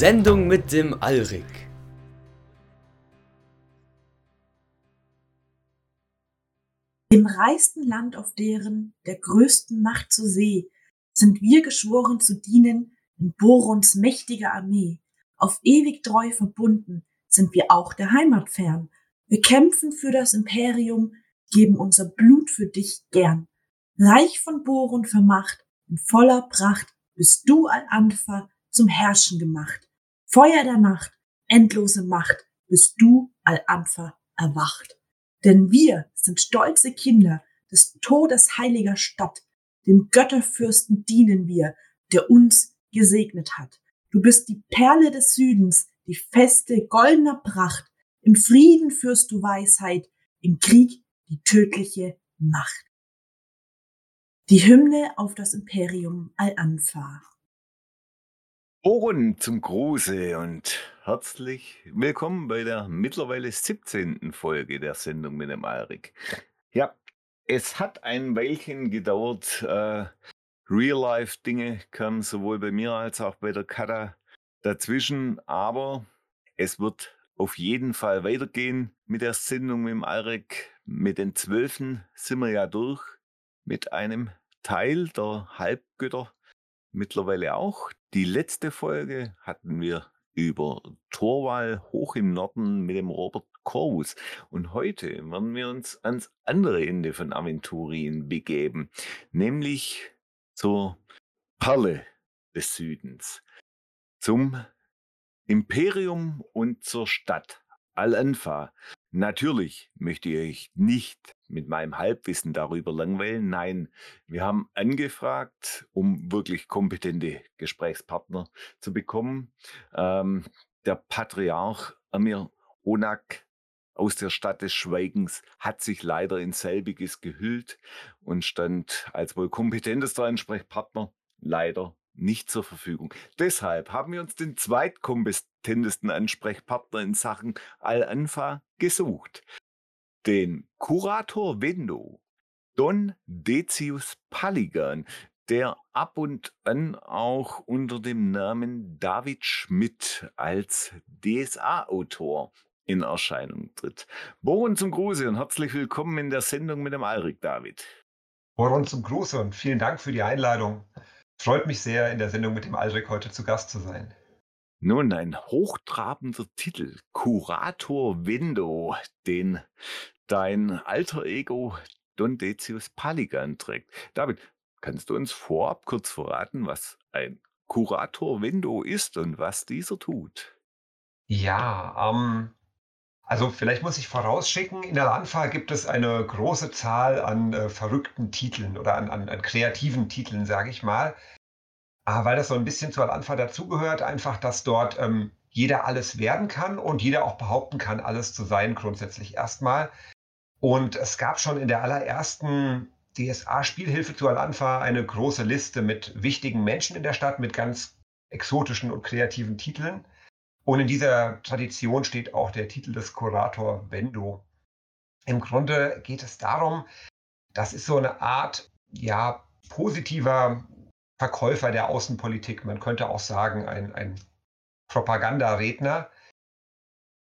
Sendung mit dem Alrik. Im reichsten Land auf deren, der größten Macht zur See, sind wir geschworen zu dienen in Borons mächtiger Armee. Auf ewig treu verbunden sind wir auch der Heimat fern. Wir kämpfen für das Imperium, geben unser Blut für dich gern. Reich von Boron vermacht, in voller Pracht, bist du Al-Anfa zum Herrschen gemacht. Feuer der Nacht, endlose Macht, bist du Al-Anfa erwacht. Denn wir sind stolze Kinder des Todes heiliger Stadt. Dem Götterfürsten dienen wir, der uns gesegnet hat. Du bist die Perle des Südens, die feste goldener Pracht. Im Frieden führst du Weisheit, im Krieg die tödliche Macht. Die Hymne auf das Imperium Al-Anfa. Ohren zum Gruße und herzlich willkommen bei der mittlerweile 17. Folge der Sendung mit dem Alrik. Ja, es hat ein Weilchen gedauert. Äh, Real-Life-Dinge kamen sowohl bei mir als auch bei der Kata dazwischen, aber es wird auf jeden Fall weitergehen mit der Sendung mit dem Alrik. Mit den Zwölfen sind wir ja durch mit einem Teil der Halbgötter mittlerweile auch. Die letzte Folge hatten wir über Torwall hoch im Norden mit dem Robert Corvus. Und heute werden wir uns ans andere Ende von Aventurien begeben, nämlich zur Perle des Südens, zum Imperium und zur Stadt Al-Anfa. Natürlich möchte ich nicht mit meinem Halbwissen darüber langweilen. Nein, wir haben angefragt, um wirklich kompetente Gesprächspartner zu bekommen. Ähm, der Patriarch Amir Onak aus der Stadt des Schweigens hat sich leider in selbiges gehüllt und stand als wohl kompetentester Ansprechpartner leider nicht zur Verfügung. Deshalb haben wir uns den zweitkompetentesten Ansprechpartner in Sachen Al-Anfa gesucht. Den Kurator Wendo, Don Decius Paligan, der ab und an auch unter dem Namen David Schmidt als DSA-Autor in Erscheinung tritt. Bohren zum Gruße und herzlich willkommen in der Sendung mit dem Alrik David. Bohren zum Gruße und vielen Dank für die Einladung. Freut mich sehr, in der Sendung mit dem Alrik heute zu Gast zu sein. Nun, ein hochtrabender Titel, Kurator Window, den dein alter Ego Don Decius Paligan trägt. David, kannst du uns vorab kurz verraten, was ein Kurator Window ist und was dieser tut? Ja, ähm, also vielleicht muss ich vorausschicken, in der Anfa gibt es eine große Zahl an äh, verrückten Titeln oder an, an, an kreativen Titeln, sage ich mal. Aber weil das so ein bisschen zur Anfa dazugehört, einfach, dass dort ähm, jeder alles werden kann und jeder auch behaupten kann, alles zu sein, grundsätzlich erstmal. Und es gab schon in der allerersten DSA-Spielhilfe zu Al-Anfa eine große Liste mit wichtigen Menschen in der Stadt, mit ganz exotischen und kreativen Titeln. Und in dieser Tradition steht auch der Titel des Kurator Wendo. Im Grunde geht es darum, das ist so eine Art, ja, positiver Verkäufer der Außenpolitik. Man könnte auch sagen, ein, ein Propagandaredner.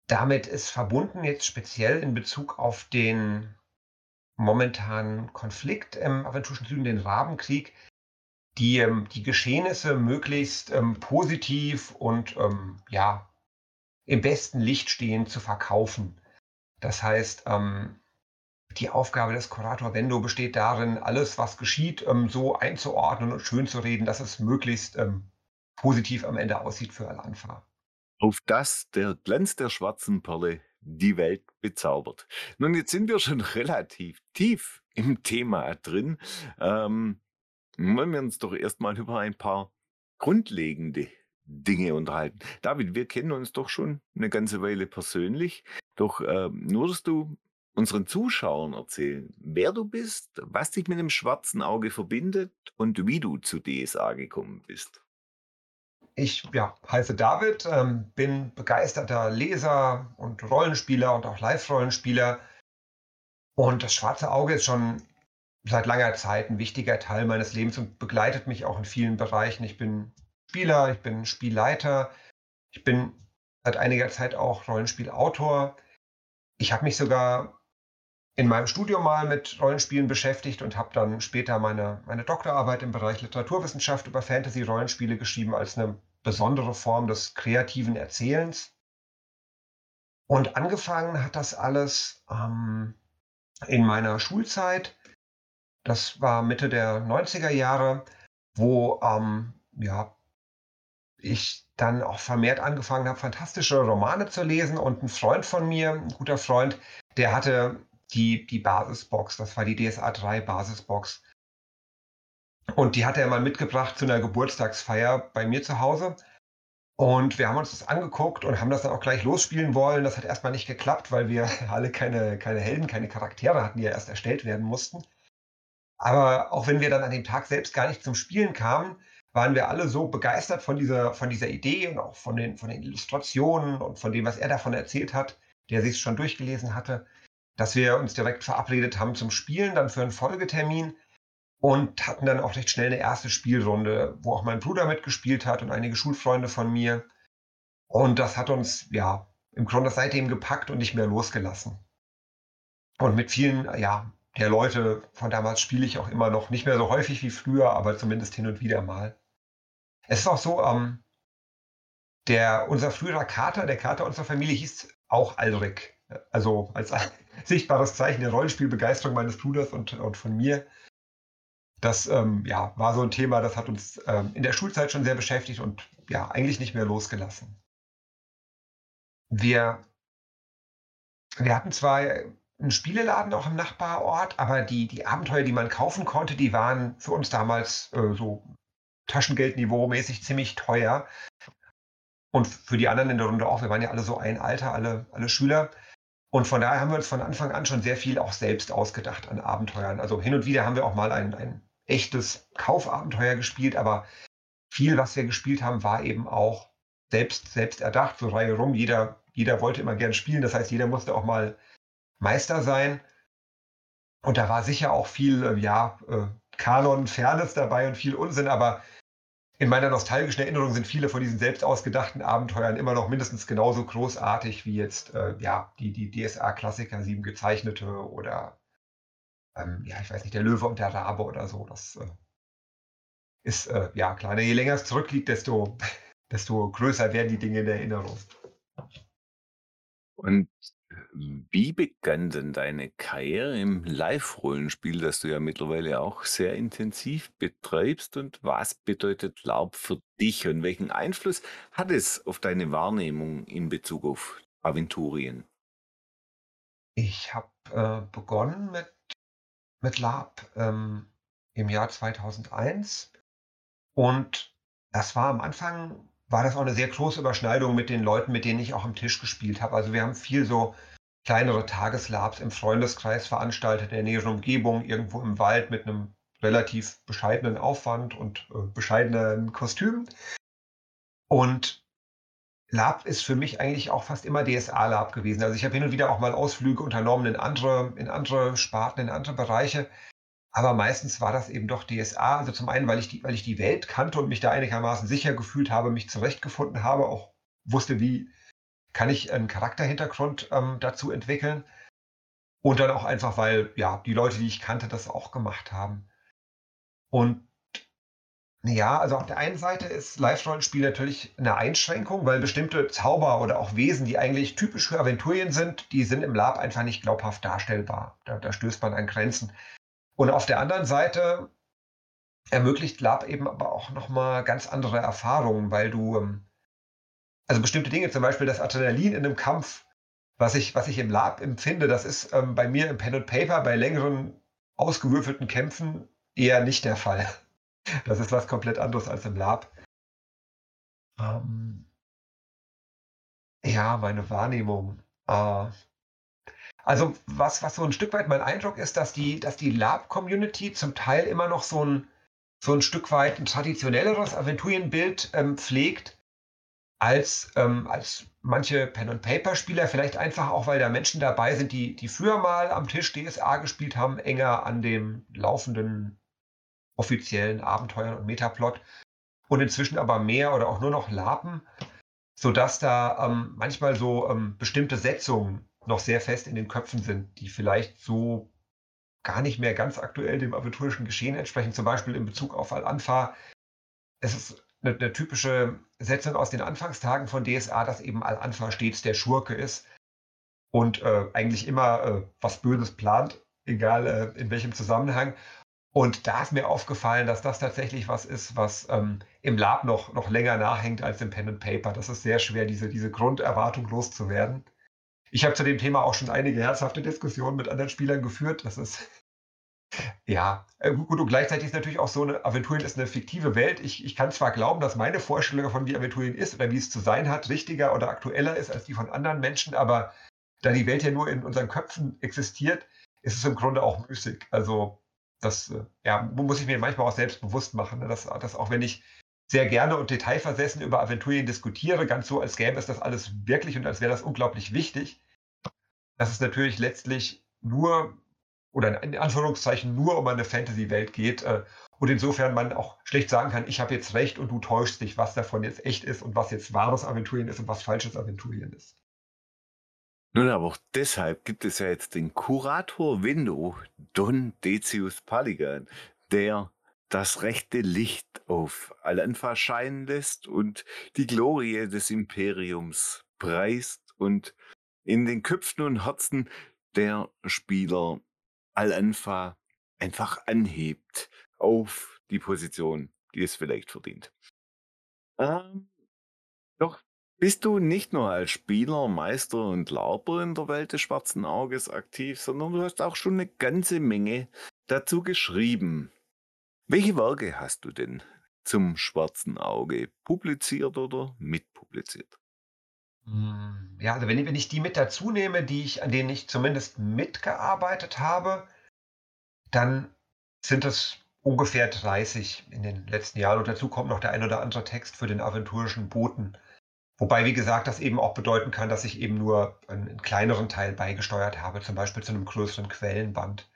Damit ist verbunden jetzt speziell in Bezug auf den momentanen Konflikt im aventurischen Süden, den Rabenkrieg, die, ähm, die Geschehnisse möglichst ähm, positiv und ähm, ja, im besten Licht stehend zu verkaufen. Das heißt, ähm, die Aufgabe des Kurator Vendo besteht darin, alles, was geschieht, ähm, so einzuordnen und schön zu reden, dass es möglichst ähm, positiv am Ende aussieht für Al-Anfa. Auf das der Glanz der schwarzen Perle die Welt bezaubert. Nun, jetzt sind wir schon relativ tief im Thema drin. Ähm, wollen wir uns doch erstmal über ein paar grundlegende Dinge unterhalten. David, wir kennen uns doch schon eine ganze Weile persönlich. Doch äh, nur, dass du unseren Zuschauern erzählen, wer du bist, was dich mit dem schwarzen Auge verbindet und wie du zu DSA gekommen bist. Ich ja, heiße David, ähm, bin begeisterter Leser und Rollenspieler und auch Live-Rollenspieler. Und das schwarze Auge ist schon seit langer Zeit ein wichtiger Teil meines Lebens und begleitet mich auch in vielen Bereichen. Ich bin Spieler, ich bin Spielleiter Ich bin seit einiger Zeit auch Rollenspielautor. Ich habe mich sogar in meinem Studium mal mit Rollenspielen beschäftigt und habe dann später meine, meine Doktorarbeit im Bereich Literaturwissenschaft über Fantasy-Rollenspiele geschrieben als eine besondere Form des kreativen Erzählens. Und angefangen hat das alles ähm, in meiner Schulzeit. Das war Mitte der 90er Jahre, wo ähm, ja, ich dann auch vermehrt angefangen habe, fantastische Romane zu lesen. Und ein Freund von mir, ein guter Freund, der hatte die, die Basisbox, das war die DSA 3 Basisbox. Und die hat er mal mitgebracht zu einer Geburtstagsfeier bei mir zu Hause. Und wir haben uns das angeguckt und haben das dann auch gleich losspielen wollen. Das hat erstmal nicht geklappt, weil wir alle keine, keine Helden, keine Charaktere hatten, die ja erst erstellt werden mussten. Aber auch wenn wir dann an dem Tag selbst gar nicht zum Spielen kamen, waren wir alle so begeistert von dieser, von dieser Idee und auch von den, von den Illustrationen und von dem, was er davon erzählt hat, der sich schon durchgelesen hatte, dass wir uns direkt verabredet haben zum Spielen, dann für einen Folgetermin und hatten dann auch recht schnell eine erste Spielrunde, wo auch mein Bruder mitgespielt hat und einige Schulfreunde von mir. Und das hat uns, ja, im Grunde seitdem gepackt und nicht mehr losgelassen. Und mit vielen, ja, der Leute von damals spiele ich auch immer noch, nicht mehr so häufig wie früher, aber zumindest hin und wieder mal. Es ist auch so, ähm, der, unser früherer Kater, der Kater unserer Familie hieß auch Alrik. Also als sichtbares Zeichen der Rollenspielbegeisterung meines Bruders und, und von mir. Das ähm, ja, war so ein Thema, das hat uns ähm, in der Schulzeit schon sehr beschäftigt und ja, eigentlich nicht mehr losgelassen. Wir, wir hatten zwar einen Spieleladen auch im Nachbarort, aber die, die Abenteuer, die man kaufen konnte, die waren für uns damals äh, so Taschengeldniveau-mäßig ziemlich teuer. Und für die anderen in der Runde auch. Wir waren ja alle so ein Alter, alle, alle Schüler. Und von daher haben wir uns von Anfang an schon sehr viel auch selbst ausgedacht an Abenteuern. Also hin und wieder haben wir auch mal ein, ein echtes Kaufabenteuer gespielt, aber viel, was wir gespielt haben, war eben auch selbst, selbst erdacht, so Reihe rum. Jeder, jeder wollte immer gern spielen. Das heißt, jeder musste auch mal Meister sein. Und da war sicher auch viel, äh, ja, äh, Kanon, Fairness dabei und viel Unsinn, aber in meiner nostalgischen Erinnerung sind viele von diesen selbst ausgedachten Abenteuern immer noch mindestens genauso großartig wie jetzt, äh, ja, die, die DSA-Klassiker, sieben gezeichnete oder ähm, ja, ich weiß nicht, der Löwe und der Rabe oder so. Das äh, ist, äh, ja, klar. Je länger es zurückliegt, desto, desto größer werden die Dinge in der Erinnerung. Und wie begann denn deine Karriere im Live-Rollenspiel, das du ja mittlerweile auch sehr intensiv betreibst? Und was bedeutet LARP für dich und welchen Einfluss hat es auf deine Wahrnehmung in Bezug auf Aventurien? Ich habe äh, begonnen mit mit Lab ähm, im Jahr 2001. Und das war am Anfang, war das auch eine sehr große Überschneidung mit den Leuten, mit denen ich auch am Tisch gespielt habe. Also wir haben viel so kleinere Tageslabs im Freundeskreis veranstaltet, in der näheren Umgebung, irgendwo im Wald mit einem relativ bescheidenen Aufwand und äh, bescheidenen Kostümen. Und Lab ist für mich eigentlich auch fast immer DSA-Lab gewesen. Also ich habe hin und wieder auch mal Ausflüge unternommen in andere, in andere Sparten, in andere Bereiche. Aber meistens war das eben doch DSA. Also zum einen, weil ich die, weil ich die Welt kannte und mich da einigermaßen sicher gefühlt habe, mich zurechtgefunden habe, auch wusste, wie kann ich einen Charakterhintergrund ähm, dazu entwickeln. Und dann auch einfach, weil ja die Leute, die ich kannte, das auch gemacht haben. Und ja, also auf der einen Seite ist Live-Rollenspiel natürlich eine Einschränkung, weil bestimmte Zauber oder auch Wesen, die eigentlich typisch für Aventurien sind, die sind im Lab einfach nicht glaubhaft darstellbar. Da, da stößt man an Grenzen. Und auf der anderen Seite ermöglicht Lab eben aber auch nochmal ganz andere Erfahrungen, weil du, ähm, also bestimmte Dinge, zum Beispiel das Adrenalin in einem Kampf, was ich, was ich im Lab empfinde, das ist ähm, bei mir im Pen and Paper bei längeren ausgewürfelten Kämpfen eher nicht der Fall. Das ist was komplett anderes als im Lab. Ähm, ja, meine Wahrnehmung. Äh, also was, was so ein Stück weit mein Eindruck ist, dass die, dass die Lab-Community zum Teil immer noch so ein, so ein Stück weit ein traditionelleres Aventurienbild ähm, pflegt, als, ähm, als manche Pen-and-Paper-Spieler, vielleicht einfach auch, weil da Menschen dabei sind, die, die früher mal am Tisch DSA gespielt haben, enger an dem laufenden offiziellen Abenteuern und Metaplot und inzwischen aber mehr oder auch nur noch Lapen. sodass da ähm, manchmal so ähm, bestimmte Setzungen noch sehr fest in den Köpfen sind, die vielleicht so gar nicht mehr ganz aktuell dem aventurischen Geschehen entsprechen. Zum Beispiel in Bezug auf Al-Anfa. Es ist eine, eine, typische Setzung aus den Anfangstagen von DSA, dass eben Al-Anfa stets der Schurke ist und äh, eigentlich immer äh, was Böses plant, egal äh, in welchem Zusammenhang. Und da ist mir aufgefallen, dass das tatsächlich was ist, was ähm, im Lab noch, noch länger nachhängt als im Pen and Paper. Das ist sehr schwer, diese, diese Grunderwartung loszuwerden. Ich habe zu dem Thema auch schon einige herzhafte Diskussionen mit anderen Spielern geführt. Das ist ja äh, gut und gleichzeitig ist natürlich auch so eine Aventurien ist eine fiktive Welt. Ich, ich kann zwar glauben, dass meine Vorstellung von wie Aventurien ist oder wie es zu sein hat, richtiger oder aktueller ist als die von anderen Menschen, aber da die Welt ja nur in unseren Köpfen existiert, ist es im Grunde auch müßig. Also das äh, ja, muss ich mir manchmal auch selbst bewusst machen, ne? dass, dass auch wenn ich sehr gerne und detailversessen über Aventurien diskutiere, ganz so, als gäbe es das alles wirklich und als wäre das unglaublich wichtig, dass es natürlich letztlich nur oder in Anführungszeichen nur um eine Fantasy-Welt geht äh, und insofern man auch schlecht sagen kann, ich habe jetzt recht und du täuschst dich, was davon jetzt echt ist und was jetzt wahres Aventurien ist und was falsches Aventurien ist. Nun, aber auch deshalb gibt es ja jetzt den Kurator Window, Don Decius Paligan, der das rechte Licht auf Al-Anfa scheinen lässt und die Glorie des Imperiums preist und in den Köpfen und Herzen der Spieler Al-Anfa einfach anhebt auf die Position, die es vielleicht verdient. Ähm, doch bist du nicht nur als Spieler, Meister und Lauber in der Welt des schwarzen Auges aktiv, sondern du hast auch schon eine ganze Menge dazu geschrieben. Welche Werke hast du denn zum schwarzen Auge publiziert oder mitpubliziert? Hm, ja, also wenn, wenn ich die mit dazu nehme, die ich, an denen ich zumindest mitgearbeitet habe, dann sind es ungefähr 30 in den letzten Jahren. Und dazu kommt noch der ein oder andere Text für den aventurischen Boten. Wobei, wie gesagt, das eben auch bedeuten kann, dass ich eben nur einen, einen kleineren Teil beigesteuert habe, zum Beispiel zu einem größeren Quellenband.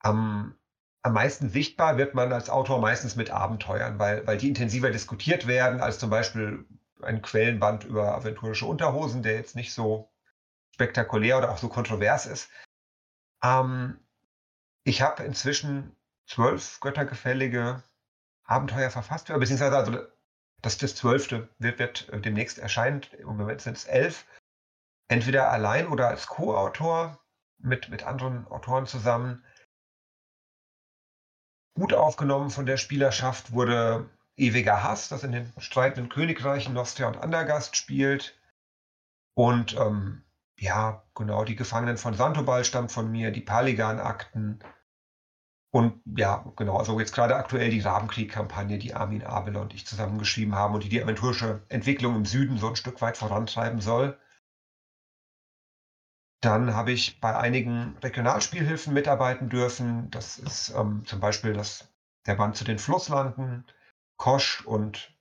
Am, am meisten sichtbar wird man als Autor meistens mit Abenteuern, weil, weil die intensiver diskutiert werden als zum Beispiel ein Quellenband über aventurische Unterhosen, der jetzt nicht so spektakulär oder auch so kontrovers ist. Ähm, ich habe inzwischen zwölf göttergefällige Abenteuer verfasst, beziehungsweise also das, das zwölfte wird, wird äh, demnächst erscheinen. Im Moment sind es elf. Entweder allein oder als Co-Autor mit, mit anderen Autoren zusammen. Gut aufgenommen von der Spielerschaft wurde Ewiger Hass, das in den streitenden Königreichen Nostria und Andergast spielt. Und ähm, ja, genau, die Gefangenen von Santobal stammt von mir, die Paligan-Akten, und ja, genau, also jetzt gerade aktuell die Rabenkrieg-Kampagne, die Armin Abel und ich zusammengeschrieben haben und die die aventurische Entwicklung im Süden so ein Stück weit vorantreiben soll. Dann habe ich bei einigen Regionalspielhilfen mitarbeiten dürfen. Das ist ähm, zum Beispiel das, der Band zu den Flusslanden, Kosch und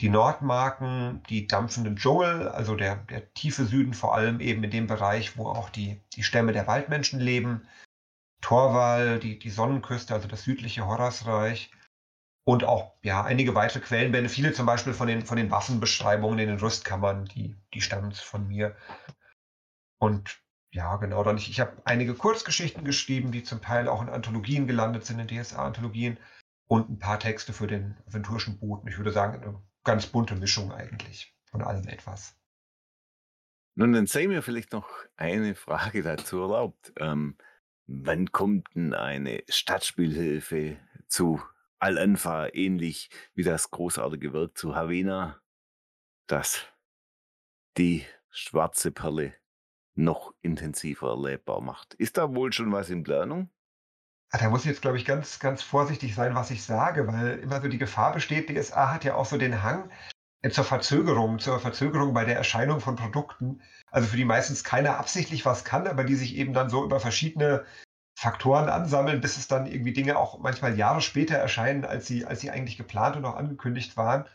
die Nordmarken, die dampfenden Dschungel, also der, der tiefe Süden vor allem eben in dem Bereich, wo auch die, die Stämme der Waldmenschen leben. Torwall, die, die Sonnenküste, also das südliche Horrasreich und auch ja, einige weitere Quellenbände, viele zum Beispiel von den, von den Waffenbeschreibungen in den Rüstkammern, die, die stammen von mir. Und ja, genau, dann ich, ich habe einige Kurzgeschichten geschrieben, die zum Teil auch in Anthologien gelandet sind, in DSA-Anthologien und ein paar Texte für den aventurischen Boten. Ich würde sagen, eine ganz bunte Mischung eigentlich von allem etwas. Nun, dann sei mir vielleicht noch eine Frage dazu erlaubt. Ähm, Wann kommt denn eine Stadtspielhilfe zu Al-Anfa, ähnlich wie das großartige Werk zu Havena, das die schwarze Perle noch intensiver erlebbar macht? Ist da wohl schon was in Planung? Ah, da muss ich jetzt, glaube ich, ganz, ganz vorsichtig sein, was ich sage, weil immer so die Gefahr besteht, DSA hat ja auch so den Hang äh, zur Verzögerung, zur Verzögerung bei der Erscheinung von Produkten. Also für die meistens keiner absichtlich was kann, aber die sich eben dann so über verschiedene Faktoren ansammeln, bis es dann irgendwie Dinge auch manchmal Jahre später erscheinen, als sie, als sie eigentlich geplant und auch angekündigt waren.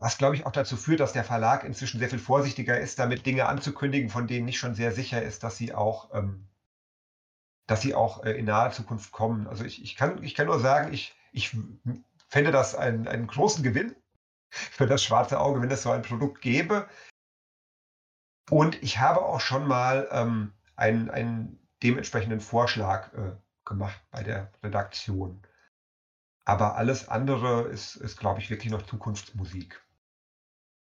Was, glaube ich, auch dazu führt, dass der Verlag inzwischen sehr viel vorsichtiger ist, damit Dinge anzukündigen, von denen nicht schon sehr sicher ist, dass sie auch, ähm, dass sie auch äh, in naher Zukunft kommen. Also ich, ich, kann, ich kann nur sagen, ich, ich fände das einen, einen großen Gewinn, für das schwarze Auge, wenn es so ein Produkt gäbe. Und ich habe auch schon mal ähm, einen, einen dementsprechenden Vorschlag äh, gemacht bei der Redaktion. Aber alles andere ist, ist glaube ich, wirklich noch Zukunftsmusik.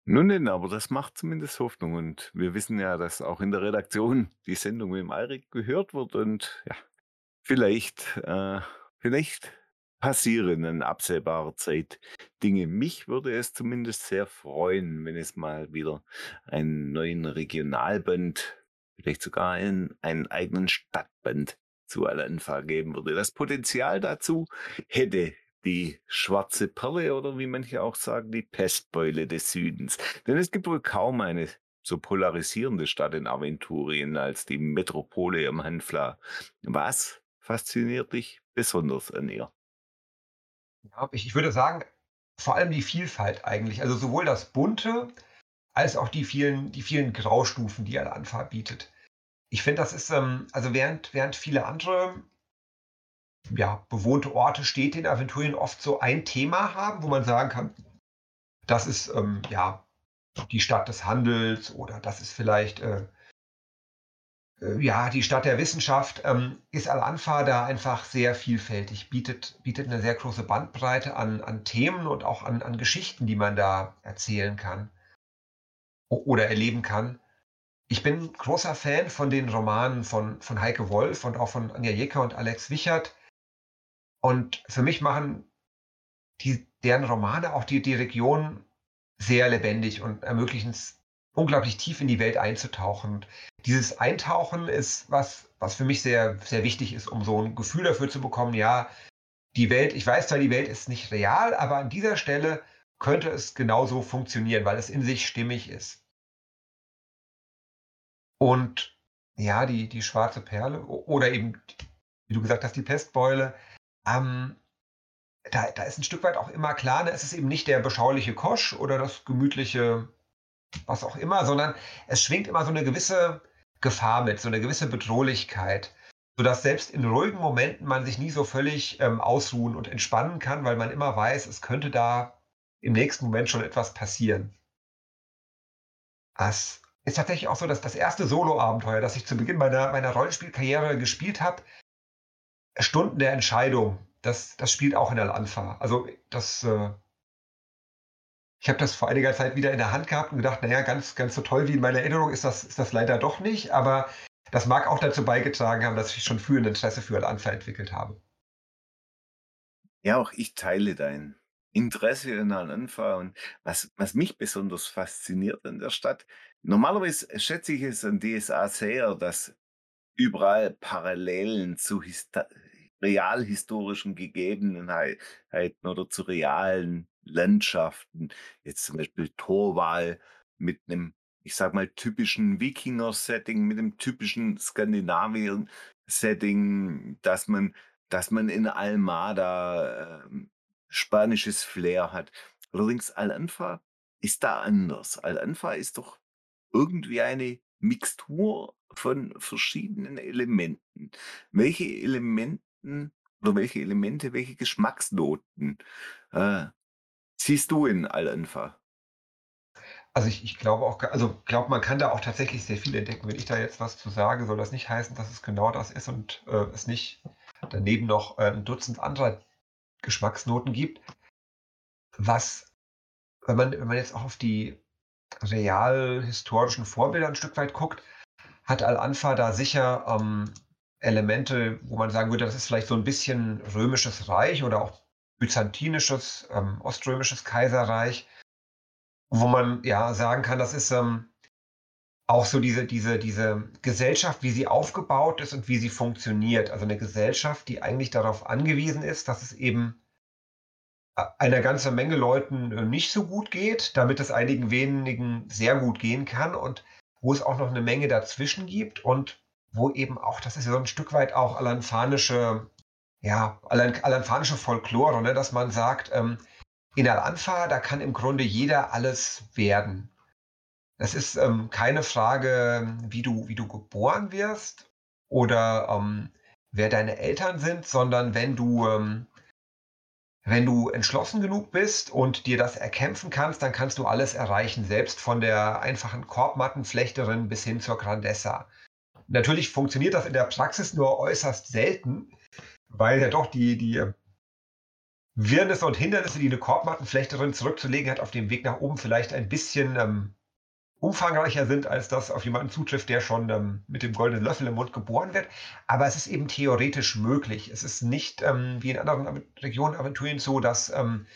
Nun denn, aber das macht zumindest Hoffnung. Und wir wissen ja, dass auch in der Redaktion die Sendung mit dem Eirik gehört wird. Und ja, vielleicht, äh, vielleicht passieren in absehbarer Zeit Dinge. Mich würde es zumindest sehr freuen, wenn es mal wieder einen neuen Regionalband, vielleicht sogar einen, einen eigenen Stadtband zu Al-Anfa geben würde. Das Potenzial dazu hätte die schwarze Perle oder wie manche auch sagen, die Pestbeule des Südens. Denn es gibt wohl kaum eine so polarisierende Stadt in Aventurien als die Metropole am Hanfla. Was fasziniert dich besonders an ihr? Ja, ich, ich würde sagen, vor allem die Vielfalt eigentlich. Also sowohl das Bunte als auch die vielen, die vielen Graustufen, die Al-Anfa bietet. Ich finde, das ist, ähm, also während, während viele andere ja, bewohnte Orte, Städte in Aventurien oft so ein Thema haben, wo man sagen kann, das ist ähm, ja die Stadt des Handels oder das ist vielleicht äh, äh, ja, die Stadt der Wissenschaft ähm, ist Al-Anfa da einfach sehr vielfältig, bietet, bietet eine sehr große Bandbreite an, an Themen und auch an, an Geschichten, die man da erzählen kann oder erleben kann. Ich bin großer Fan von den Romanen von, von Heike Wolf und auch von Anja Jecker und Alex Wichert. Und für mich machen die, deren Romane auch die, die Region sehr lebendig und ermöglichen es unglaublich tief in die Welt einzutauchen. Dieses Eintauchen ist was, was für mich sehr, sehr wichtig ist, um so ein Gefühl dafür zu bekommen, ja, die Welt, ich weiß zwar, die Welt ist nicht real, aber an dieser Stelle könnte es genauso funktionieren, weil es in sich stimmig ist. Und ja, die, die schwarze Perle oder eben, wie du gesagt hast, die Pestbeule, ähm, da, da ist ein Stück weit auch immer klar, ne, es ist eben nicht der beschauliche Kosch oder das gemütliche was auch immer, sondern es schwingt immer so eine gewisse Gefahr mit, so eine gewisse Bedrohlichkeit, sodass selbst in ruhigen Momenten man sich nie so völlig ähm, ausruhen und entspannen kann, weil man immer weiß, es könnte da im nächsten Moment schon etwas passieren. Das ist tatsächlich auch so, dass das erste Solo-Abenteuer, das ich zu Beginn meiner, meiner Rollenspielkarriere gespielt habe, Stunden der Entscheidung, das, das spielt auch in der Alpha. Also das äh, ich habe das vor einiger Zeit wieder in der Hand gehabt und gedacht, naja, ganz, ganz so toll wie in meiner Erinnerung ist das, ist das leider doch nicht, aber das mag auch dazu beigetragen haben, dass ich schon früh ein Interesse für Al-Anfa entwickelt habe. Ja, auch ich teile dein Interesse an Al-Anfa und was, was mich besonders fasziniert an der Stadt, normalerweise schätze ich es an DSA sehr, dass überall Parallelen zu Hista realhistorischen Gegebenheiten oder zu realen Landschaften. Jetzt zum Beispiel Torwal mit einem, ich sag mal, typischen Wikinger-Setting, mit einem typischen Skandinavien-Setting, dass man, dass man in Almada äh, spanisches Flair hat. Allerdings Al-Anfa ist da anders. Al-Anfa ist doch irgendwie eine Mixtur von verschiedenen Elementen. Welche Elementen oder welche Elemente, welche Geschmacksnoten äh, siehst du in Al-Anfa? Also ich, ich glaube auch, also glaube, man kann da auch tatsächlich sehr viel entdecken. Wenn ich da jetzt was zu sage, soll das nicht heißen, dass es genau das ist und äh, es nicht daneben noch äh, ein Dutzend anderer Geschmacksnoten gibt. Was, wenn man, wenn man jetzt auch auf die real historischen Vorbilder ein Stück weit guckt, hat Al-Anfa da sicher ähm, Elemente, wo man sagen würde, das ist vielleicht so ein bisschen römisches Reich oder auch byzantinisches, ähm, oströmisches Kaiserreich, wo man ja sagen kann, das ist ähm, auch so diese, diese, diese Gesellschaft, wie sie aufgebaut ist und wie sie funktioniert. Also eine Gesellschaft, die eigentlich darauf angewiesen ist, dass es eben äh, einer ganzen Menge Leuten äh, nicht so gut geht, damit es einigen wenigen sehr gut gehen kann und wo es auch noch eine Menge dazwischen gibt und wo eben auch, das ist ja so ein Stück weit auch alanfanische ja, alanfanische Folklore, ne, dass man sagt, ähm, in Al-Anfa, da kann im Grunde jeder alles werden. Das ist ähm, keine Frage, wie du, wie du geboren wirst oder ähm, wer deine Eltern sind, sondern wenn du, ähm, wenn du entschlossen genug bist und dir das erkämpfen kannst, dann kannst du alles erreichen, selbst von der einfachen Korbmattenflechterin bis hin zur Grandessa. Natürlich funktioniert das in der Praxis nur äußerst selten, weil ja doch die, die Wirrnisse und Hindernisse, die eine Korbmattenflechterin zurückzulegen hat, auf dem Weg nach oben vielleicht ein bisschen ähm, umfangreicher sind, als das auf jemanden zutrifft, der schon ähm, mit dem goldenen Löffel im Mund geboren wird. Aber es ist eben theoretisch möglich. Es ist nicht ähm, wie in anderen Regionen Aventurien so, dass ähm,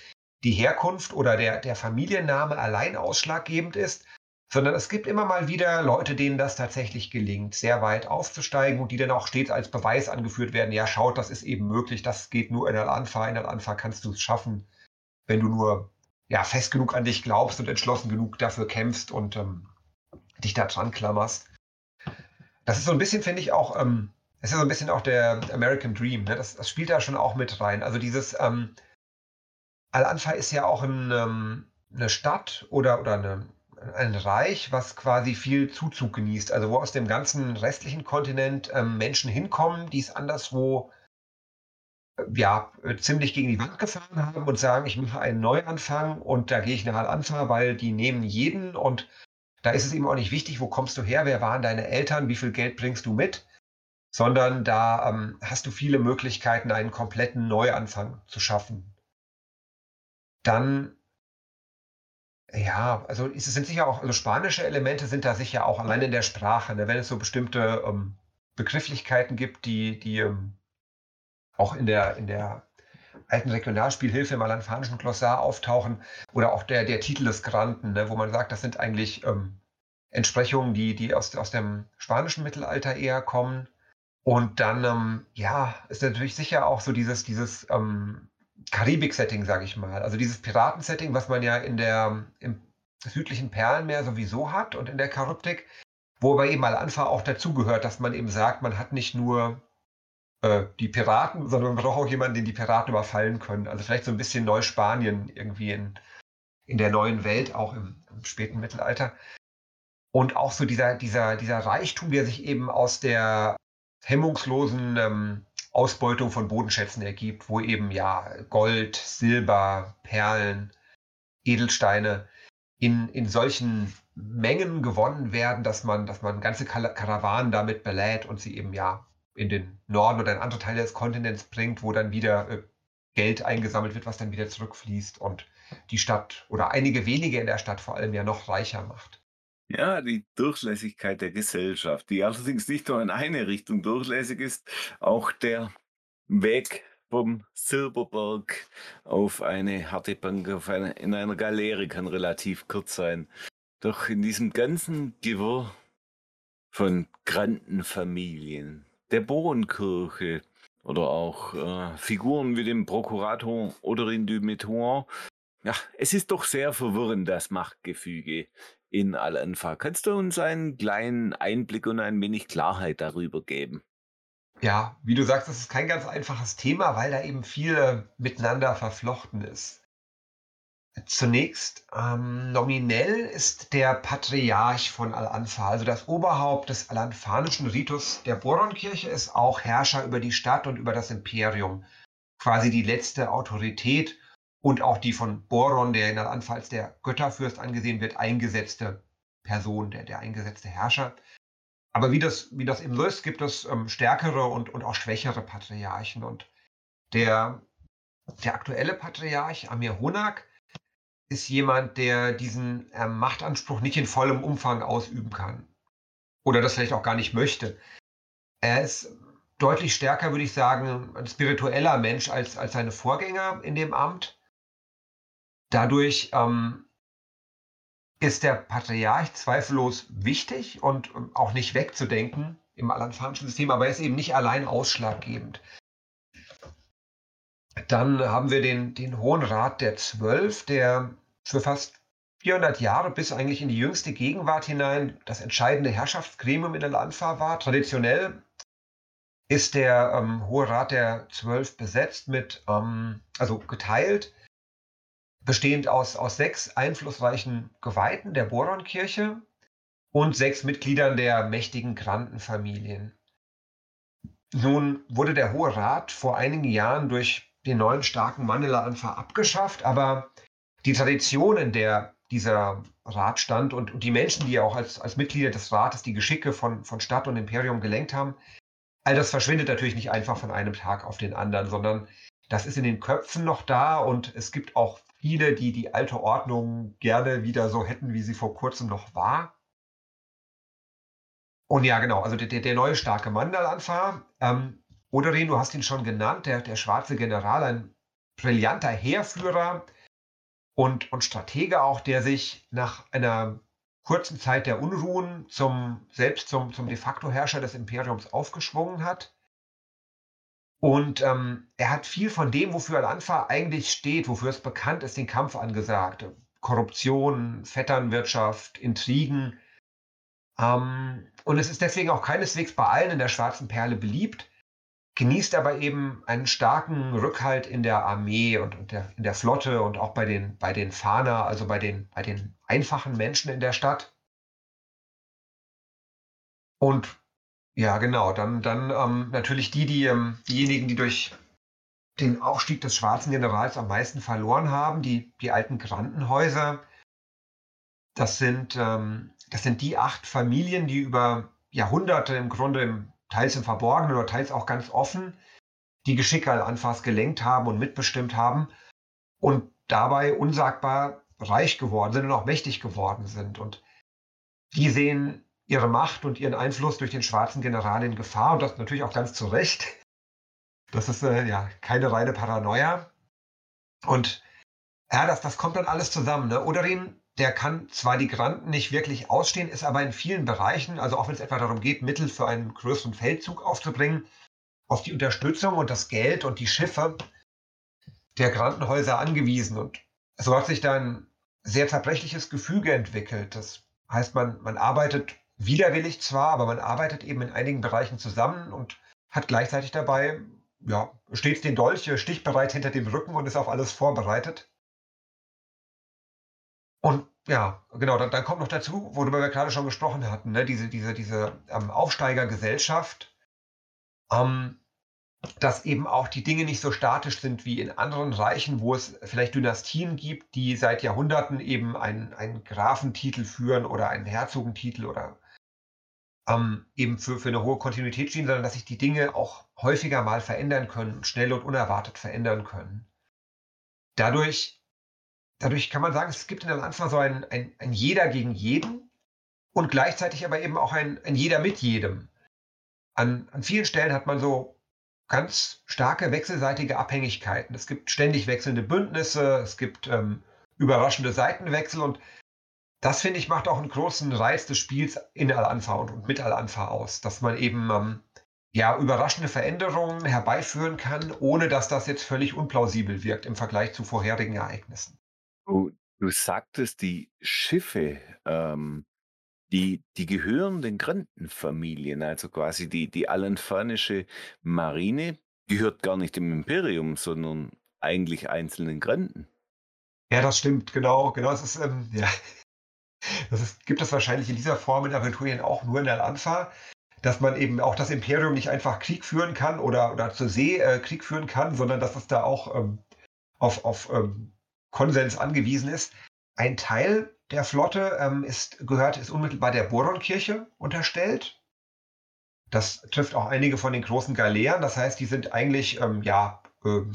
die Herkunft oder der, der Familienname allein ausschlaggebend ist, sondern es gibt immer mal wieder Leute, denen das tatsächlich gelingt, sehr weit aufzusteigen und die dann auch stets als Beweis angeführt werden. Ja, schaut, das ist eben möglich, das geht nur in Al-Anfa. In Al-Anfa kannst du es schaffen, wenn du nur ja, fest genug an dich glaubst und entschlossen genug dafür kämpfst und ähm, dich da dran klammerst. Das ist so ein bisschen, finde ich, auch, ähm, das ist so ein bisschen auch der American Dream. Ne? Das, das spielt da schon auch mit rein. Also dieses ähm, Al-Anfa ist ja auch ein, ähm, eine Stadt oder, oder eine, ein Reich, was quasi viel Zuzug genießt. Also wo aus dem ganzen restlichen Kontinent ähm, Menschen hinkommen, die es anderswo ja, äh, ziemlich gegen die Wand gefahren haben und sagen, ich mache einen Neuanfang und da gehe ich nachher Anfang, weil die nehmen jeden und da ist es eben auch nicht wichtig, wo kommst du her, wer waren deine Eltern, wie viel Geld bringst du mit, sondern da ähm, hast du viele Möglichkeiten, einen kompletten Neuanfang zu schaffen. Dann, ja, also es sind sicher auch, also spanische Elemente sind da sicher auch allein in der Sprache, ne, wenn es so bestimmte ähm, Begrifflichkeiten gibt, die, die ähm, auch in der, in der alten Regionalspielhilfe im alanfanischen Glossar auftauchen oder auch der, der Titel des Granten, ne, wo man sagt, das sind eigentlich ähm, Entsprechungen, die, die aus, aus dem spanischen Mittelalter eher kommen. Und dann, ähm, ja, ist natürlich sicher auch so dieses, dieses ähm, Karibik-Setting, sage ich mal. Also dieses Piraten-Setting, was man ja in der, im südlichen Perlenmeer sowieso hat und in der Charybdik, wo aber eben Al-Anfa auch dazugehört, dass man eben sagt, man hat nicht nur äh, die Piraten, sondern man braucht auch jemanden, den die Piraten überfallen können. Also vielleicht so ein bisschen Neuspanien irgendwie in, in der neuen Welt, auch im, im späten Mittelalter. Und auch so dieser, dieser, dieser Reichtum, der sich eben aus der hemmungslosen ähm, Ausbeutung von Bodenschätzen ergibt, wo eben ja Gold, Silber, Perlen, Edelsteine in, in solchen Mengen gewonnen werden, dass man, dass man ganze Karawanen damit belädt und sie eben ja in den Norden oder in andere Teile des Kontinents bringt, wo dann wieder äh, Geld eingesammelt wird, was dann wieder zurückfließt und die Stadt oder einige wenige in der Stadt vor allem ja noch reicher macht. Ja, die Durchlässigkeit der Gesellschaft, die allerdings nicht nur in eine Richtung durchlässig ist, auch der Weg vom Silberberg auf eine harte Bank auf eine, in einer Galeere kann relativ kurz sein. Doch in diesem ganzen Gewirr von Grandenfamilien, der Bohrenkirche oder auch äh, Figuren wie dem Prokurator oder in Dumeton. Ja, es ist doch sehr verwirrend, das Machtgefüge in Al-Anfa. Kannst du uns einen kleinen Einblick und ein wenig Klarheit darüber geben? Ja, wie du sagst, das ist kein ganz einfaches Thema, weil da eben viel miteinander verflochten ist. Zunächst, ähm, nominell ist der Patriarch von Al-Anfa, also das Oberhaupt des al-anfanischen Ritus der Boronkirche, ist auch Herrscher über die Stadt und über das Imperium. Quasi die letzte Autorität und auch die von Boron, der in Al-Anfa als der Götterfürst angesehen wird, eingesetzte Person, der, der eingesetzte Herrscher. Aber wie das, wie das eben so ist, gibt es ähm, stärkere und, und auch schwächere Patriarchen. Und der, der aktuelle Patriarch, Amir Honak, ist jemand, der diesen äh, Machtanspruch nicht in vollem Umfang ausüben kann. Oder das vielleicht auch gar nicht möchte. Er ist deutlich stärker, würde ich sagen, ein spiritueller Mensch als, als seine Vorgänger in dem Amt. Dadurch ähm, ist der Patriarch zweifellos wichtig und ähm, auch nicht wegzudenken im alanfanischen System, aber er ist eben nicht allein ausschlaggebend. Dann haben wir den, den Hohen Rat der Zwölf, der für fast 400 Jahre bis eigentlich in die jüngste Gegenwart hinein das entscheidende Herrschaftsgremium in der Landfahr war. Traditionell ist der ähm, Hohe Rat der Zwölf besetzt mit, ähm, also geteilt, bestehend aus, aus sechs einflussreichen Geweihten der Boronkirche und sechs Mitgliedern der mächtigen Grandenfamilien. Nun wurde der Hohe Rat vor einigen Jahren durch den neuen starken Mandelanfang abgeschafft, aber die Traditionen, der dieser Rat stand und, und die Menschen, die auch als, als Mitglieder des Rates die Geschicke von, von Stadt und Imperium gelenkt haben, all das verschwindet natürlich nicht einfach von einem Tag auf den anderen, sondern das ist in den Köpfen noch da und es gibt auch viele, die die alte Ordnung gerne wieder so hätten, wie sie vor kurzem noch war. Und ja, genau, also der, der neue starke Mandalanfa, ähm, Oderin, du hast ihn schon genannt, der, der schwarze General, ein brillanter Heerführer und, und Stratege auch, der sich nach einer kurzen Zeit der Unruhen zum, selbst zum, zum de facto Herrscher des Imperiums aufgeschwungen hat. Und ähm, er hat viel von dem, wofür Al-Anfa eigentlich steht, wofür es bekannt ist, den Kampf angesagt. Korruption, Vetternwirtschaft, Intrigen. Ähm, und es ist deswegen auch keineswegs bei allen in der Schwarzen Perle beliebt, genießt aber eben einen starken Rückhalt in der Armee und, und der, in der Flotte und auch bei den, bei den Fahner, also bei den, bei den einfachen Menschen in der Stadt. Und ja, genau. Dann, dann ähm, natürlich die, die, ähm, diejenigen, die durch den Aufstieg des schwarzen Generals am meisten verloren haben, die, die alten Grandenhäuser. Das sind, ähm, das sind die acht Familien, die über Jahrhunderte im Grunde im, teils im Verborgenen oder teils auch ganz offen die Geschicke Al-Anfas gelenkt haben und mitbestimmt haben und dabei unsagbar reich geworden sind und auch mächtig geworden sind. Und die sehen ihre Macht und ihren Einfluss durch den schwarzen General in Gefahr und das natürlich auch ganz zu Recht. Das ist äh, ja keine reine Paranoia. Und ja, das, das kommt dann alles zusammen. Ne? Oderin, der kann zwar die Granden nicht wirklich ausstehen, ist aber in vielen Bereichen, also auch wenn es etwa darum geht, Mittel für einen größeren Feldzug aufzubringen, auf die Unterstützung und das Geld und die Schiffe der Grandenhäuser angewiesen. Und so hat sich da ein sehr zerbrechliches Gefüge entwickelt. Das heißt, man, man arbeitet widerwillig zwar, aber man arbeitet eben in einigen Bereichen zusammen und hat gleichzeitig dabei, ja, stets den Dolch stichbereit hinter dem Rücken und ist auf alles vorbereitet. Und ja, genau, dann, dann kommt noch dazu, worüber wir gerade schon gesprochen hatten, ne, diese, diese, diese ähm, Aufsteigergesellschaft, ähm, dass eben auch die Dinge nicht so statisch sind wie in anderen Reichen, wo es vielleicht Dynastien gibt, die seit Jahrhunderten eben einen, einen Grafentitel führen oder einen Herzogentitel oder ähm, eben für, für eine hohe Kontinuität stehen, sondern dass sich die Dinge auch häufiger mal verändern können, schnell und unerwartet verändern können. Dadurch, dadurch kann man sagen, es gibt in der Anfang so ein, ein, ein Jeder gegen jeden und gleichzeitig aber eben auch ein, ein Jeder mit jedem. An, an vielen Stellen hat man so ganz starke wechselseitige Abhängigkeiten. Es gibt ständig wechselnde Bündnisse, es gibt ähm, überraschende Seitenwechsel und das finde ich macht auch einen großen Reiz des Spiels in Al-Anfa und, mit Al-Anfa aus, dass man eben ähm, ja überraschende Veränderungen herbeiführen kann, ohne dass das jetzt völlig unplausibel wirkt im Vergleich zu vorherigen Ereignissen. Du, du sagtest, die Schiffe, ähm, die, die gehören den Grandenfamilien, also quasi die, die alanfanische Marine gehört gar nicht dem Imperium, sondern eigentlich einzelnen Granden. Ja, das stimmt, genau, genau. Es ist, ähm, ja, das ist, gibt es wahrscheinlich in dieser Form in Aventurien auch nur in der Anfa, dass man eben auch das Imperium nicht einfach Krieg führen kann oder, oder zur See äh, Krieg führen kann, sondern dass es da auch ähm, auf, auf ähm, Konsens angewiesen ist. Ein Teil der Flotte ähm, ist, gehört, ist unmittelbar der Boronkirche unterstellt. Das trifft auch einige von den großen Galeeren. Das heißt, die sind eigentlich ähm, ja, ähm,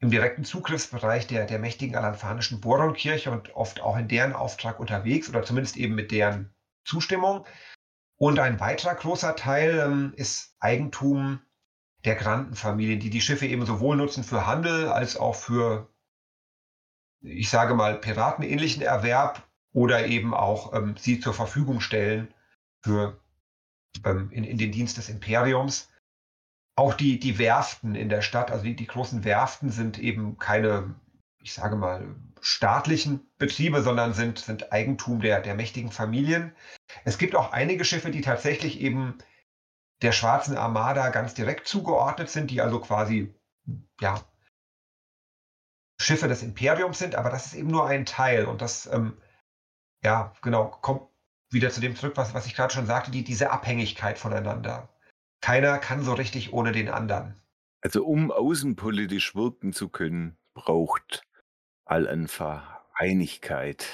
im direkten Zugriffsbereich der, der mächtigen alanfanischen Boronkirche und oft auch in deren Auftrag unterwegs oder zumindest eben mit deren Zustimmung. Und ein weiterer großer Teil ähm, ist Eigentum der Grandenfamilien, die die Schiffe eben sowohl nutzen für Handel als auch für, ich sage mal, piratenähnlichen Erwerb oder eben auch ähm, sie zur Verfügung stellen für ähm, in, in den Dienst des Imperiums. Auch die, die Werften in der Stadt, also die, die großen Werften sind eben keine, ich sage mal, staatlichen Betriebe, sondern sind, sind Eigentum der, der mächtigen Familien. Es gibt auch einige Schiffe, die tatsächlich eben der Schwarzen Armada ganz direkt zugeordnet sind, die also quasi, ja, Schiffe des Imperiums sind, aber das ist eben nur ein Teil und das, ähm, ja, genau, kommt wieder zu dem zurück, was, was ich gerade schon sagte, die, diese Abhängigkeit voneinander keiner kann so richtig ohne den anderen. Also um außenpolitisch wirken zu können, braucht Al-Anfa Einigkeit.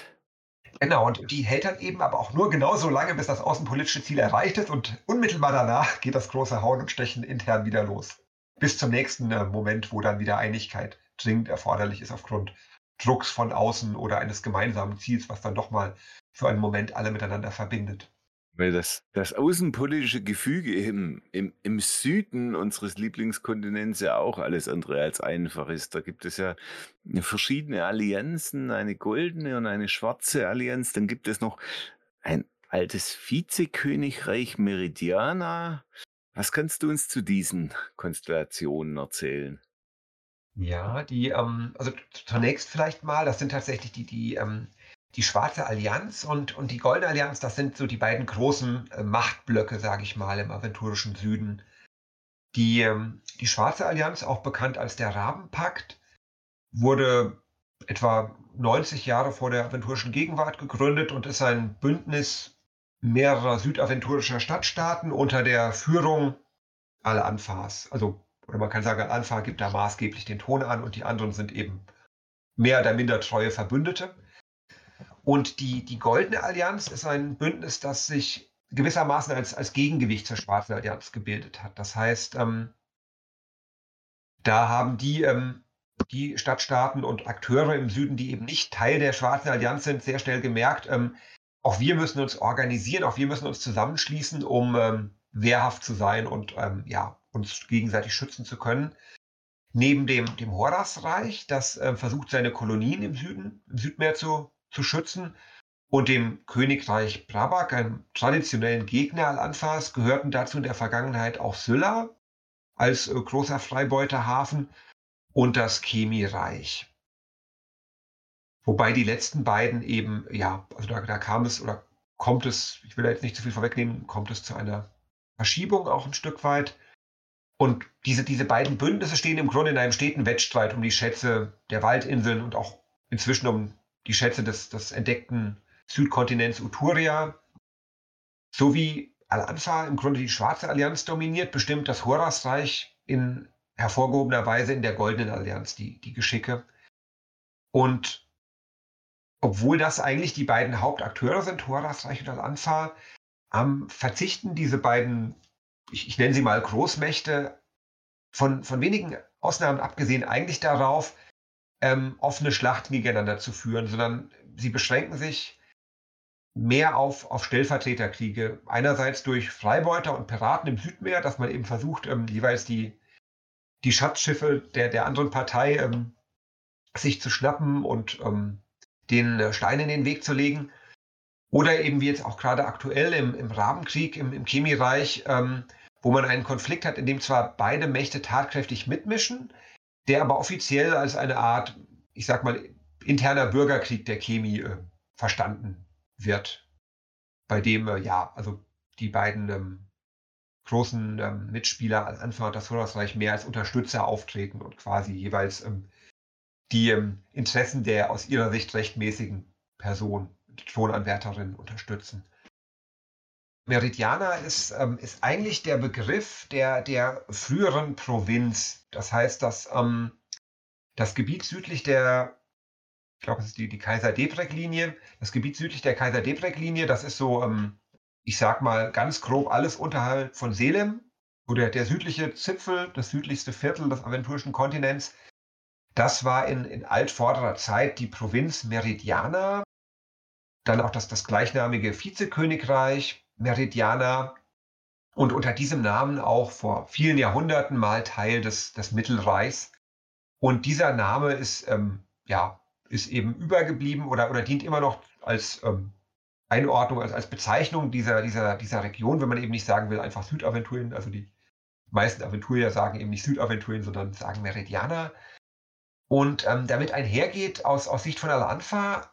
Genau, und die hält dann eben aber auch nur genauso lange, bis das außenpolitische Ziel erreicht ist und unmittelbar danach geht das große Hauen und Stechen intern wieder los. Bis zum nächsten äh, Moment, wo dann wieder Einigkeit dringend erforderlich ist aufgrund Drucks von außen oder eines gemeinsamen Ziels, was dann doch mal für einen Moment alle miteinander verbindet. Weil das, das außenpolitische Gefüge im, im, im Süden unseres Lieblingskontinents ja auch alles andere als einfach ist. Da gibt es ja verschiedene Allianzen, eine goldene und eine schwarze Allianz. Dann gibt es noch ein altes Vizekönigreich Meridiana. Was kannst du uns zu diesen Konstellationen erzählen? Ja, die, ähm, also zunächst vielleicht mal, das sind tatsächlich die, die, ähm, die Schwarze Allianz und, und die Goldene Allianz, das sind so die beiden großen äh, Machtblöcke, sage ich mal, im aventurischen Süden. Die, ähm, die Schwarze Allianz, auch bekannt als der Rabenpakt, wurde etwa 90 Jahre vor der aventurischen Gegenwart gegründet und ist ein Bündnis mehrerer südaventurischer Stadtstaaten unter der Führung Al-Anfas, also oder man kann sagen, Al-Anfa gibt da maßgeblich den Ton an und die anderen sind eben mehr oder minder treue Verbündete. Und die, die Goldene Allianz ist ein Bündnis, das sich gewissermaßen als, als Gegengewicht zur Schwarzen Allianz gebildet hat. Das heißt, ähm, da haben die, ähm, die Stadtstaaten und Akteure im Süden, die eben nicht Teil der Schwarzen Allianz sind, sehr schnell gemerkt, ähm, auch wir müssen uns organisieren, auch wir müssen uns zusammenschließen, um ähm, wehrhaft zu sein und ähm, ja, uns gegenseitig schützen zu können. Neben dem, dem Horasreich, das äh, versucht, seine Kolonien im Süden, im Südmeer zu, zu schützen, und dem Königreich Brabak, einem traditionellen Gegner Al-Anfas, gehörten dazu in der Vergangenheit auch Sylla als äh, großer Freibeuterhafen und das Chemie-Reich. Wobei die letzten beiden eben, ja, also da, da kam es oder kommt es, ich will da jetzt nicht zu viel vorwegnehmen, kommt es zu einer Verschiebung auch ein Stück weit. Und diese, diese beiden Bündnisse stehen im Grunde in einem steten Wettstreit um die Schätze der Waldinseln und auch inzwischen um die Schätze des, des entdeckten Südkontinents Uturia. So wie Al-Anfa im Grunde die Schwarze Allianz dominiert, bestimmt das Horasreich in hervorgehobener Weise in der Goldenen Allianz die, die Geschicke. Und obwohl das eigentlich die beiden Hauptakteure sind, Horasreich und Al-Anfa, ähm, verzichten diese beiden ich, ich nenne sie mal Großmächte, von, von wenigen Ausnahmen abgesehen, eigentlich darauf, ähm, offene Schlachten gegeneinander zu führen, sondern sie beschränken sich mehr auf, auf Stellvertreterkriege. Einerseits durch Freibeuter und Piraten im Südmeer, dass man eben versucht, ähm, jeweils die, die Schatzschiffe der, der anderen Partei ähm, sich zu schnappen und ähm, den äh, Stein in den Weg zu legen. Oder eben wie jetzt auch gerade aktuell im, im Rabenkrieg, im, im Chemiereich, ähm, wo man einen Konflikt hat, in dem zwar beide Mächte tatkräftig mitmischen, der aber offiziell als eine Art, ich sag mal, interner Bürgerkrieg der Chemie äh, verstanden wird. Bei dem, äh, ja, also die beiden ähm, großen ähm, Mitspieler als Anfang des Horusreich mehr als Unterstützer auftreten und quasi jeweils ähm, die ähm, Interessen der aus ihrer Sicht rechtmäßigen Person, Thronanwärterin unterstützen. Meridiana ist, ähm, ist eigentlich der Begriff der, der früheren Provinz. Das heißt, dass ähm, das Gebiet südlich der, ich glaube, es ist die, die Kaiser-Debrek-Linie, das Gebiet südlich der Kaiser-Debrek-Linie, das ist so, ähm, ich sag mal ganz grob alles unterhalb von Selem, wo der, der südliche Zipfel, das südlichste Viertel des aventurischen Kontinents, das war in, in altvorderer Zeit die Provinz Meridiana, dann auch das, das gleichnamige Vizekönigreich, Meridiana und unter diesem Namen auch vor vielen Jahrhunderten mal Teil des, des Mittelreichs. Und dieser Name ist, ähm, ja, ist eben übergeblieben oder, oder dient immer noch als ähm, Einordnung, als, als Bezeichnung dieser, dieser, dieser Region, wenn man eben nicht sagen will, einfach Südaventurien. Also die meisten Aventurier sagen eben nicht Südaventurien, sondern sagen Meridiana. Und ähm, damit einhergeht aus, aus Sicht von Al-Anfa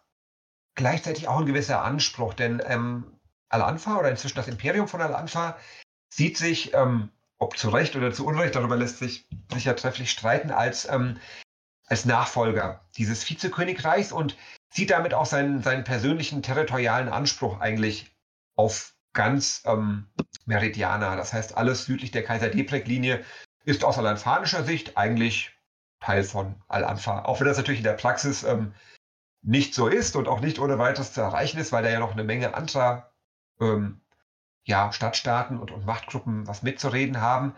gleichzeitig auch ein gewisser Anspruch, denn ähm, Al-Anfa oder inzwischen das Imperium von Al-Anfa sieht sich, ähm, ob zu Recht oder zu Unrecht, darüber lässt sich sicher trefflich streiten, als, ähm, als Nachfolger dieses Vizekönigreichs und sieht damit auch seinen, seinen persönlichen territorialen Anspruch eigentlich auf ganz ähm, Meridiana. Das heißt, alles südlich der Kaiser-Debrek-Linie ist aus alanfanischer Sicht eigentlich Teil von Al-Anfa. Auch wenn das natürlich in der Praxis ähm, nicht so ist und auch nicht ohne weiteres zu erreichen ist, weil da ja noch eine Menge anderer ähm, ja, Stadtstaaten und, und Machtgruppen was mitzureden haben.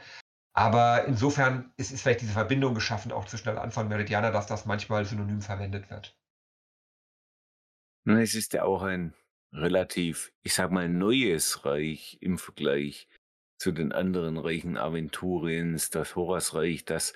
Aber insofern ist, ist vielleicht diese Verbindung geschaffen, auch zwischen Al-Anfa und Meridiana, dass das manchmal synonym verwendet wird. Es ist ja auch ein relativ, ich sag mal, neues Reich im Vergleich zu den anderen Reichen Aventuriens, das Horasreich, das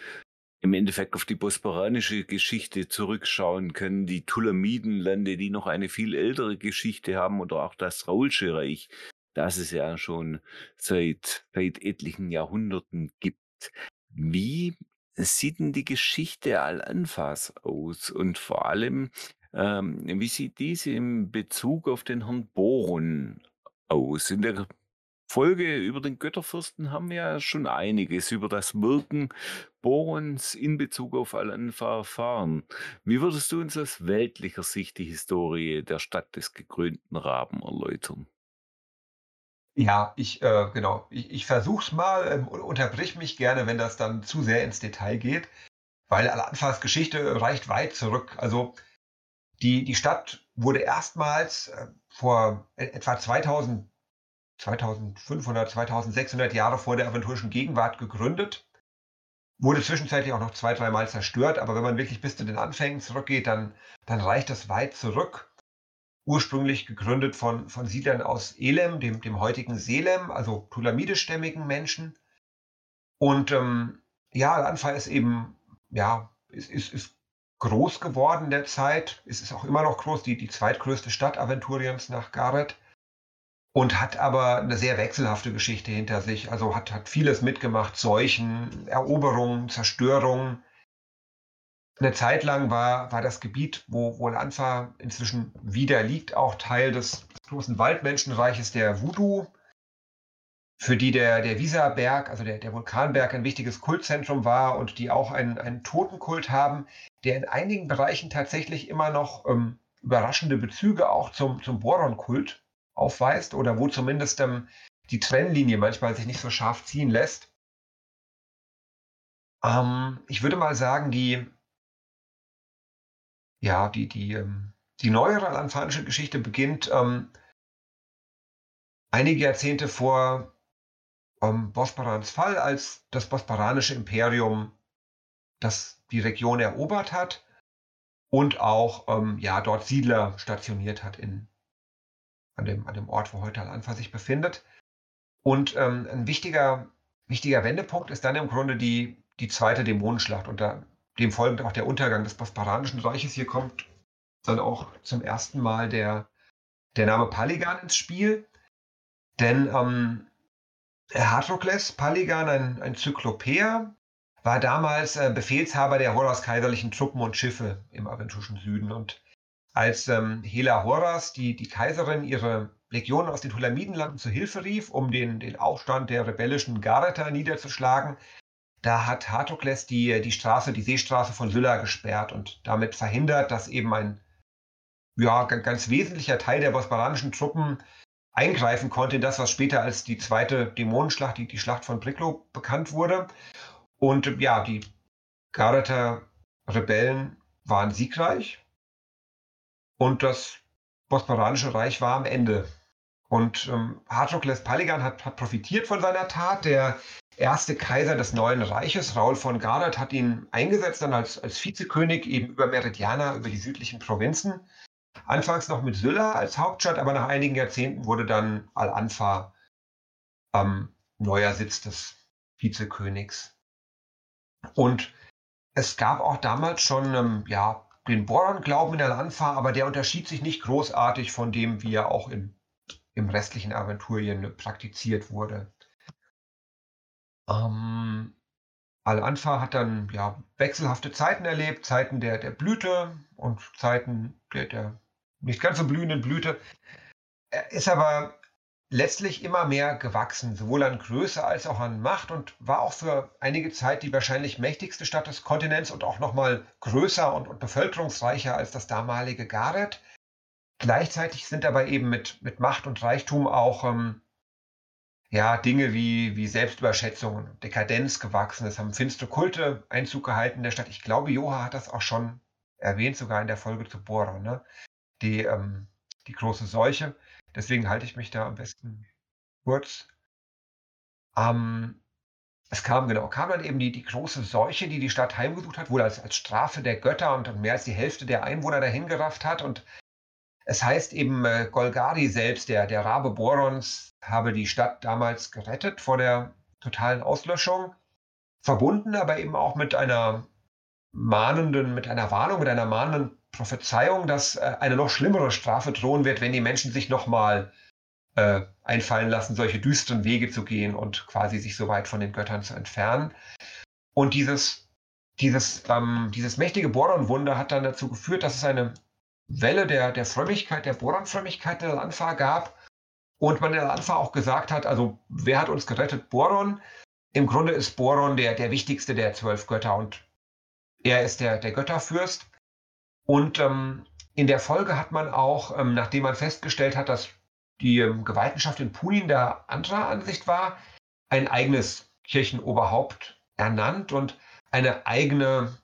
im Endeffekt auf die bosporanische Geschichte zurückschauen können, die Tulamidenlande, die noch eine viel ältere Geschichte haben, oder auch das Raulsche Reich, das es ja schon seit, seit etlichen Jahrhunderten gibt. Wie sieht denn die Geschichte Al-Anfas aus? Und vor allem, ähm, wie sieht diese in Bezug auf den Herrn Boron aus? In der Folge über den Götterfürsten haben wir ja schon einiges über das Wirken Borons in Bezug auf Al-Anfa erfahren. Wie würdest du uns aus weltlicher Sicht die Historie der Stadt des gekrönten Raben erläutern? Ja, ich, äh, genau. Ich, ich versuch's mal, ähm, unterbrich mich gerne, wenn das dann zu sehr ins Detail geht, weil Al-Anfas Geschichte reicht weit zurück. Also die, die Stadt wurde erstmals äh, vor e, etwa 2000, 2500, 2600 Jahre vor der aventurischen Gegenwart gegründet. Wurde zwischenzeitlich auch noch zwei, dreimal zerstört, aber wenn man wirklich bis zu den Anfängen zurückgeht, dann, dann reicht das weit zurück. Ursprünglich gegründet von, von Siedlern aus Elem, dem, dem heutigen Selem, also tulamidischstämmigen Menschen. Und ähm, ja, Al-Anfa ist eben, ja, ist, ist, ist groß geworden der Zeit. Es ist auch immer noch groß, die, die zweitgrößte Stadt Aventuriens nach Gareth. Und hat aber eine sehr wechselhafte Geschichte hinter sich. Also hat, hat vieles mitgemacht, Seuchen, Eroberungen, Zerstörungen. Eine Zeit lang war, war das Gebiet, wo, wo Lanfa inzwischen wieder liegt, auch Teil des großen Waldmenschenreiches der Voodoo für die der, der Visa-Berg, also der, der Vulkanberg, ein wichtiges Kultzentrum war und die auch einen, einen Totenkult haben, der in einigen Bereichen tatsächlich immer noch ähm, überraschende Bezüge auch zum, zum Boron-Kult aufweist oder wo zumindest ähm, die Trennlinie manchmal sich nicht so scharf ziehen lässt. Ähm, ich würde mal sagen, die, ja, die, die, ähm, die neuere alanfanische Geschichte beginnt ähm, einige Jahrzehnte vor ähm, Bosporans Fall, als das bosporanische Imperium das die Region erobert hat und auch ähm, ja, dort Siedler stationiert hat in, an, dem, an dem Ort, wo heute Al-Anfa sich befindet. Und ähm, ein wichtiger, wichtiger Wendepunkt ist dann im Grunde die, die zweite Dämonenschlacht. Unter dem folgend auch der Untergang des Bosporanischen Reiches. Hier kommt dann auch zum ersten Mal der, der Name Paligan ins Spiel. Denn ähm, Hartokles Paligan, ein, ein Zyklopäer, war damals äh, Befehlshaber der Horas kaiserlichen Truppen und Schiffe im aventurischen Süden. Und als ähm, Hela Horas, die, die Kaiserin, ihre Legionen aus den Tulamidenlanden zu Hilfe rief, um den, den Aufstand der rebellischen Gareter niederzuschlagen, da hat Hartokles die, die Straße, die Seestraße von Sylla gesperrt und damit verhindert, dass eben ein ja, ganz wesentlicher Teil der bosporanischen Truppen eingreifen konnte in das, was später als die zweite Dämonenschlacht, die, die Schlacht von Bricklow bekannt wurde. Und ja, die Gareter Rebellen waren siegreich und das Bosporanische Reich war am Ende. Und ähm, Hartokles Paligan hat, hat, profitiert von seiner Tat. Der erste Kaiser des neuen Reiches, Raul von Gareth, hat ihn eingesetzt dann als, als Vizekönig eben über Meridiana, über die südlichen Provinzen. Anfangs noch mit Sylla als Hauptstadt, aber nach einigen Jahrzehnten wurde dann Al-Anfa ähm, neuer Sitz des Vizekönigs. Und es gab auch damals schon ähm, ja, den Boron-Glauben in Al-Anfa, aber der unterschied sich nicht großartig von dem, wie er auch im, im restlichen Aventurien praktiziert wurde. Ähm, Al-Anfa hat dann ja, wechselhafte Zeiten erlebt, Zeiten der, der Blüte und Zeiten der, der nicht ganz so blühenden Blüte. Er ist aber letztlich immer mehr gewachsen, sowohl an Größe als auch an Macht und war auch für einige Zeit die wahrscheinlich mächtigste Stadt des Kontinents und auch nochmal größer und, und, bevölkerungsreicher als das damalige Gareth. Gleichzeitig sind dabei eben mit, mit Macht und Reichtum auch ähm, ja, Dinge wie, wie Selbstüberschätzung und Dekadenz gewachsen. Es haben finstere Kulte Einzug gehalten in der Stadt. Ich glaube, Joha hat das auch schon erwähnt, sogar in der Folge zu Boron, ne? Die, ähm, die große Seuche. Deswegen halte ich mich da am besten kurz. Ähm, es kam, genau, kam dann eben die, die große Seuche, die die Stadt heimgesucht hat, wohl als, als Strafe der Götter und mehr als die Hälfte der Einwohner dahin gerafft hat. Und es heißt eben, äh, Golgari selbst, der, der Rabe Borons, habe die Stadt damals gerettet vor der totalen Auslöschung. Verbunden aber eben auch mit einer mahnenden, mit einer Warnung, mit einer mahnenden Prophezeiung, dass äh, eine noch schlimmere Strafe drohen wird, wenn die Menschen sich nochmal äh, einfallen lassen, solche düsteren Wege zu gehen und quasi sich so weit von den Göttern zu entfernen. Und dieses, dieses, ähm, dieses mächtige Boron-Wunder hat dann dazu geführt, dass es eine Welle der, der Frömmigkeit, der Boron-Frömmigkeit in Al-Anfa gab. Und man in Al-Anfa auch gesagt hat, also wer hat uns gerettet? Boron. Im Grunde ist Boron der, der wichtigste der zwölf Götter und er ist der, der Götterfürst. Und ähm, in der Folge hat man auch, ähm, nachdem man festgestellt hat, dass die ähm, Gewaltenschaft in Punin der anderer Ansicht war, ein eigenes Kirchenoberhaupt ernannt und eine eigene,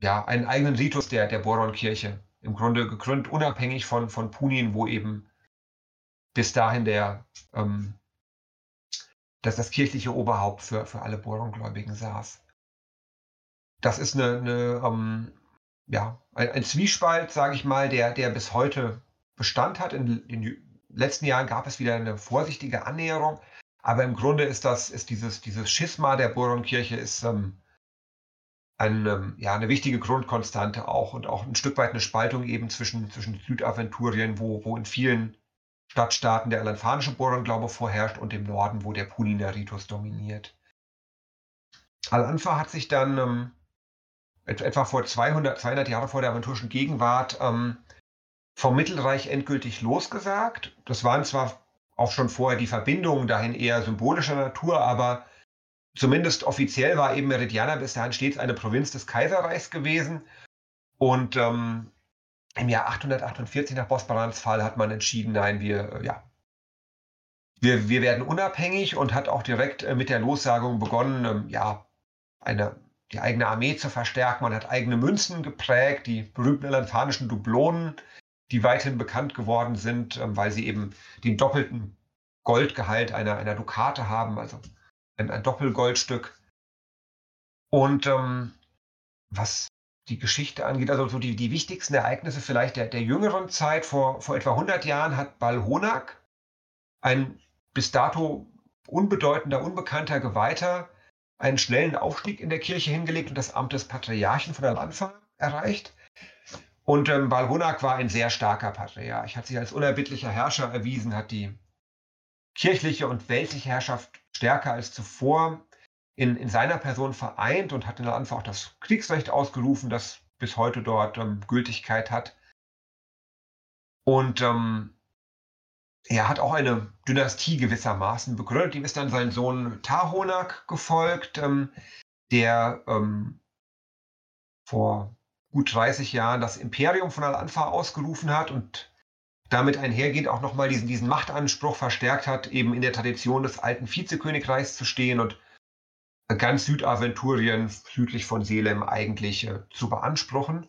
ja, einen eigenen Ritus der, der Boron-Kirche im Grunde gegründet, unabhängig von, von Punin, wo eben bis dahin der, ähm, dass das kirchliche Oberhaupt für, für alle Boron-Gläubigen saß. Das ist eine, eine ähm, ja, ein, ein, Zwiespalt, sage ich mal, der, der bis heute Bestand hat. In den letzten Jahren gab es wieder eine vorsichtige Annäherung, aber im Grunde ist das, ist dieses, dieses Schisma der Boron-Kirche ist ähm, ein, ähm, ja, eine wichtige Grundkonstante auch und auch ein Stück weit eine Spaltung eben zwischen, zwischen Südaventurien, wo, wo in vielen Stadtstaaten der alanfanische Boron-Glaube vorherrscht und im Norden, wo der Puliner Ritus dominiert. Al-Anfa hat sich dann ähm, etwa vor 200, 200 Jahren vor der aventurischen Gegenwart ähm, vom Mittelreich endgültig losgesagt. Das waren zwar auch schon vorher die Verbindungen dahin eher symbolischer Natur, aber zumindest offiziell war eben Meridiana bis dahin stets eine Provinz des Kaiserreichs gewesen. Und ähm, im Jahr 848 nach Bosbarans Fall hat man entschieden, nein, wir, äh, ja, wir, wir werden unabhängig und hat auch direkt äh, mit der Lossagung begonnen, ähm, ja, eine, die eigene Armee zu verstärken. Man hat eigene Münzen geprägt, die berühmten elanfanischen Dublonen, die weithin bekannt geworden sind, ähm, weil sie eben den doppelten Goldgehalt einer, einer Dukate haben, also ein, ein Doppelgoldstück. Und ähm, was die Geschichte angeht, also so die, die wichtigsten Ereignisse vielleicht der, der jüngeren Zeit, vor, vor etwa 100 Jahren hat Balhonak, ein bis dato unbedeutender, unbekannter Geweihter, einen schnellen Aufstieg in der Kirche hingelegt und das Amt des Patriarchen von der Anfang erreicht. Und ähm, Balhonak war ein sehr starker Patriarch, hat sich als unerbittlicher Herrscher erwiesen, hat die kirchliche und weltliche Herrschaft stärker als zuvor in, in seiner Person vereint und hat in der Anfang auch das Kriegsrecht ausgerufen, das bis heute dort ähm, Gültigkeit hat. Und ähm, er hat auch eine Dynastie gewissermaßen begründet. Ihm ist dann sein Sohn Tahonak gefolgt, ähm, der ähm, vor gut 30 Jahren das Imperium von Al-Anfa ausgerufen hat und damit einhergehend auch nochmal diesen, diesen Machtanspruch verstärkt hat, eben in der Tradition des alten Vizekönigreichs zu stehen und ganz Südaventurien südlich von Selem eigentlich äh, zu beanspruchen.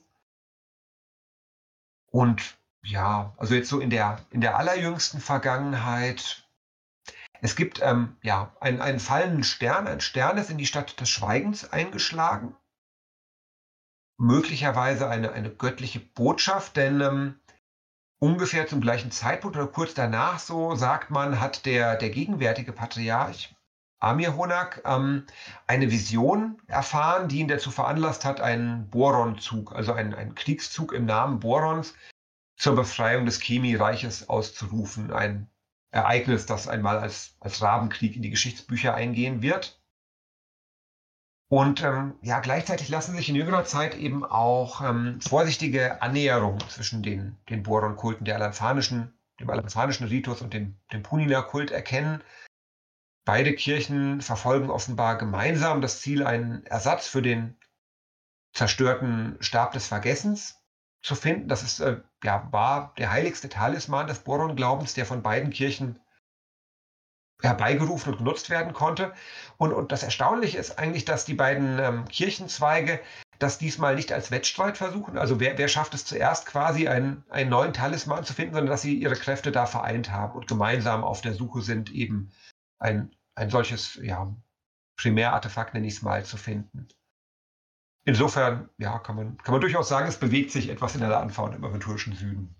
Und ja, also jetzt so in der, in der allerjüngsten Vergangenheit, es gibt ähm, ja einen, einen fallenden Stern, ein Stern ist in die Stadt des Schweigens eingeschlagen. Möglicherweise eine, eine göttliche Botschaft, denn ähm, ungefähr zum gleichen Zeitpunkt oder kurz danach, so sagt man, hat der, der gegenwärtige Patriarch Amir Honak ähm, eine Vision erfahren, die ihn dazu veranlasst hat, einen Boron-Zug, also einen, einen Kriegszug im Namen Borons zur Befreiung des Chemie-Reiches auszurufen. Ein Ereignis, das einmal als, als Rabenkrieg in die Geschichtsbücher eingehen wird. Und ähm, ja, gleichzeitig lassen sich in jüngerer Zeit eben auch ähm, vorsichtige Annäherungen zwischen den, den Boron-Kulten der alanfanischen, dem alanfanischen Ritus und dem, dem Punina-Kult erkennen. Beide Kirchen verfolgen offenbar gemeinsam das Ziel, einen Ersatz für den zerstörten Stab des Vergessens zu finden. Das ist, äh, ja, war der heiligste Talisman des Boron-Glaubens, der von beiden Kirchen herbeigerufen und genutzt werden konnte. Und, und das Erstaunliche ist eigentlich, dass die beiden ähm, Kirchenzweige das diesmal nicht als Wettstreit versuchen. Also wer, wer schafft es zuerst quasi einen, einen neuen Talisman zu finden, sondern dass sie ihre Kräfte da vereint haben und gemeinsam auf der Suche sind, eben ein, ein solches ja, Primärartefakt, nenne ich es mal, zu finden. Insofern, ja, kann man, kann man durchaus sagen, es bewegt sich etwas in der und im aventurischen Süden.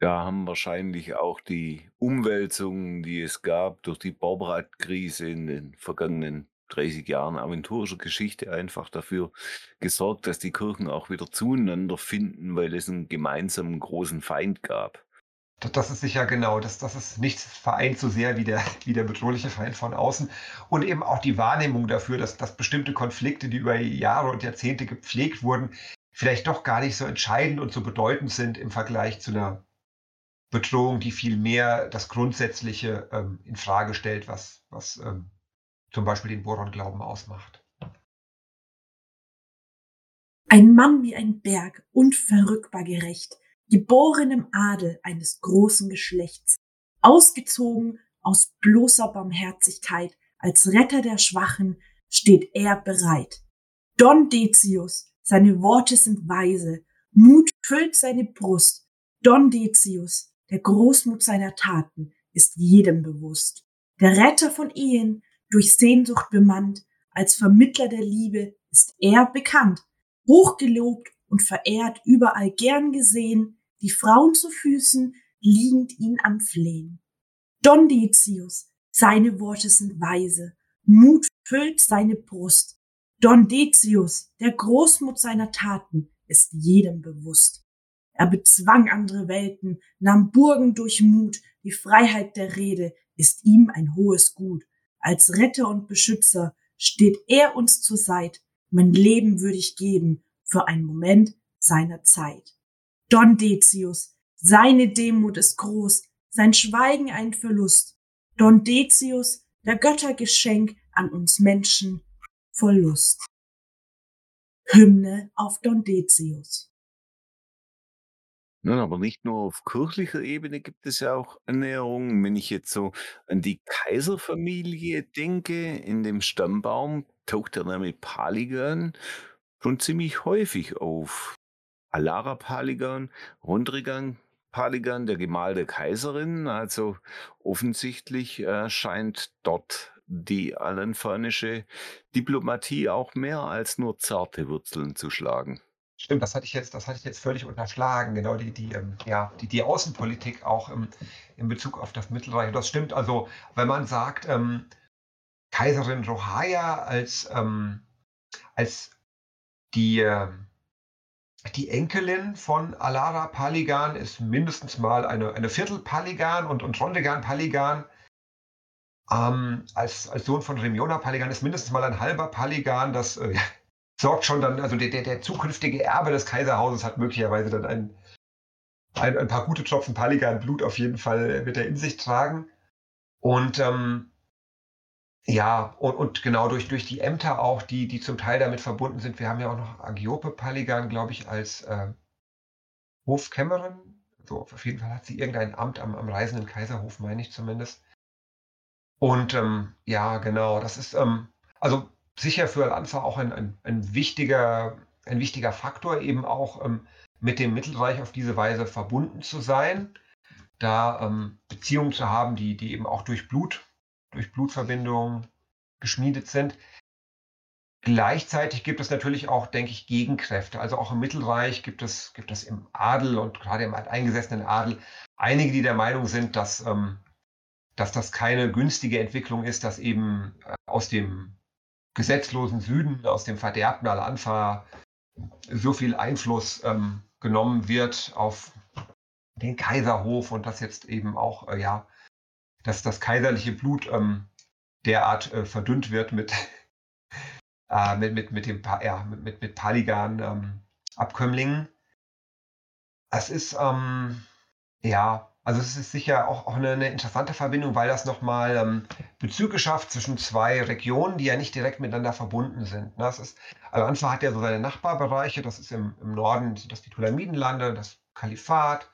Ja, haben wahrscheinlich auch die Umwälzungen, die es gab durch die Baubratkrise in den vergangenen 30 Jahren aventurischer Geschichte einfach dafür gesorgt, dass die Kirchen auch wieder zueinander finden, weil es einen gemeinsamen großen Feind gab. Das ist sicher genau, das, das ist nichts vereint so sehr wie der, wie der bedrohliche Feind von außen. Und eben auch die Wahrnehmung dafür, dass, dass bestimmte Konflikte, die über Jahre und Jahrzehnte gepflegt wurden, vielleicht doch gar nicht so entscheidend und so bedeutend sind im Vergleich zu einer Bedrohung, die viel mehr das Grundsätzliche ähm, in Frage stellt, was, was ähm, zum Beispiel den Boron-Glauben ausmacht. Ein Mann wie ein Berg, unverrückbar gerecht, geboren im Adel eines großen Geschlechts, ausgezogen aus bloßer Barmherzigkeit, als Retter der Schwachen steht er bereit. Don Decius, seine Worte sind weise, Mut füllt seine Brust. Don Decius, der Großmut seiner Taten ist jedem bewusst. Der Retter von Ehen, durch Sehnsucht bemannt, als Vermittler der Liebe ist er bekannt, hochgelobt und verehrt, überall gern gesehen, die Frauen zu Füßen liegend ihn anflehen. Don Decius, seine Worte sind weise, Mut füllt seine Brust. Don Decius, der Großmut seiner Taten, ist jedem bewusst. Er bezwang andere Welten, nahm Burgen durch Mut, die Freiheit der Rede ist ihm ein hohes Gut. Als Retter und Beschützer steht er uns zur Seit, mein Leben würde ich geben für einen Moment seiner Zeit. Don Decius, seine Demut ist groß, sein Schweigen ein Verlust. Don Decius, der Göttergeschenk an uns Menschen voll Lust. Hymne auf Don Decius. Nun, aber nicht nur auf kirchlicher Ebene gibt es ja auch Annäherungen. Wenn ich jetzt so an die Kaiserfamilie denke, in dem Stammbaum taucht der Name Paligan schon ziemlich häufig auf. Alara Paligan, Rundrigan Paligan, der Gemahl der Kaiserin. Also offensichtlich äh, scheint dort die alanfanische Diplomatie auch mehr als nur zarte Wurzeln zu schlagen. Stimmt, das hatte ich jetzt, das hatte ich jetzt völlig unterschlagen. Genau, die, die, ähm, ja, die, die Außenpolitik auch im, in Bezug auf das Mittelreich. Das stimmt also, wenn man sagt, ähm, Kaiserin Rohaya als, ähm, als die, äh, die Enkelin von Alara Paligan ist mindestens mal eine, eine Viertel Paligan und, und Rondegan Paligan ähm, als, als Sohn von Remiona Paligan ist mindestens mal ein halber Paligan. Das äh, sorgt schon dann, also der, der, der zukünftige Erbe des Kaiserhauses hat möglicherweise dann ein, ein, ein paar gute Tropfen Paligan Blut auf jeden Fall wird er in sich tragen. Und ähm, ja, und, und, genau durch, durch die Ämter auch, die, die zum Teil damit verbunden sind. Wir haben ja auch noch Agiope Paligan, glaube ich, als äh, Hofkämmerin. So, auf jeden Fall hat sie irgendein Amt am, am Reisenden Kaiserhof, meine ich zumindest. Und ähm, ja, genau, das ist, ähm, also sicher für Al-Anfa auch ein, ein, ein, wichtiger, ein wichtiger Faktor, eben auch ähm, mit dem Mittelreich auf diese Weise verbunden zu sein, da ähm, Beziehungen zu haben, die, die eben auch durch Blut, durch Blutverbindungen geschmiedet sind. Gleichzeitig gibt es natürlich auch, denke ich, Gegenkräfte. Also auch im Mittelreich gibt es, gibt es im Adel und gerade im eingesessenen Adel einige, die der Meinung sind, dass, ähm, dass das keine günstige Entwicklung ist, dass eben äh, aus dem gesetzlosen Süden, aus dem verderbten Al-Anfa, so viel Einfluss ähm, genommen wird auf den Kaiserhof und dass jetzt eben auch, äh, ja, dass das kaiserliche Blut ähm, derart äh, verdünnt wird mit, äh, mit, mit, mit dem ja, mit, mit Paligan ähm, Abkömmlingen. Es ist, ähm, ja, also es ist sicher auch, auch eine, eine interessante Verbindung, weil das nochmal ähm, Bezüge schafft zwischen zwei Regionen, die ja nicht direkt miteinander verbunden sind. Ne? Das ist, also Anfa hat ja so seine Nachbarbereiche, das ist im, im Norden das die Tulamidenlande, das Kalifat,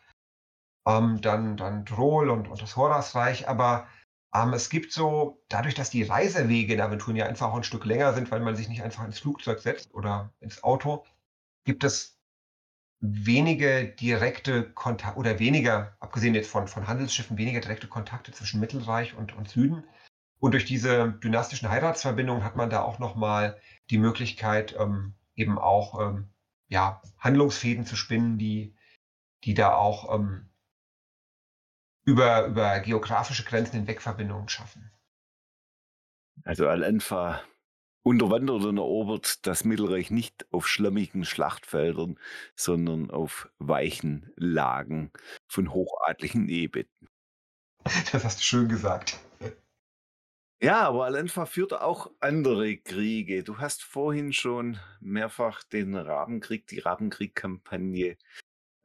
ähm, dann, dann Drol und, und das Horasreich, aber Ähm, es gibt so, dadurch, dass die Reisewege in Aventuren ja einfach auch ein Stück länger sind, weil man sich nicht einfach ins Flugzeug setzt oder ins Auto, gibt es wenige direkte Kontakte oder weniger, abgesehen jetzt von, von Handelsschiffen, weniger direkte Kontakte zwischen Mittelreich und, und Süden. Und durch diese dynastischen Heiratsverbindungen hat man da auch nochmal die Möglichkeit, ähm, eben auch ähm, ja, Handlungsfäden zu spinnen, die, die da auch ähm, über, über geografische Grenzen hinweg Verbindungen schaffen. Also Al-Anfa unterwandert und erobert das Mittelreich nicht auf schlammigen Schlachtfeldern, sondern auf weichen Lagen von hochadligen Ehebetten. Das hast du schön gesagt. Ja, aber Al-Anfa führte auch andere Kriege. Du hast vorhin schon mehrfach den Rabenkrieg, die Rabenkrieg-Kampagne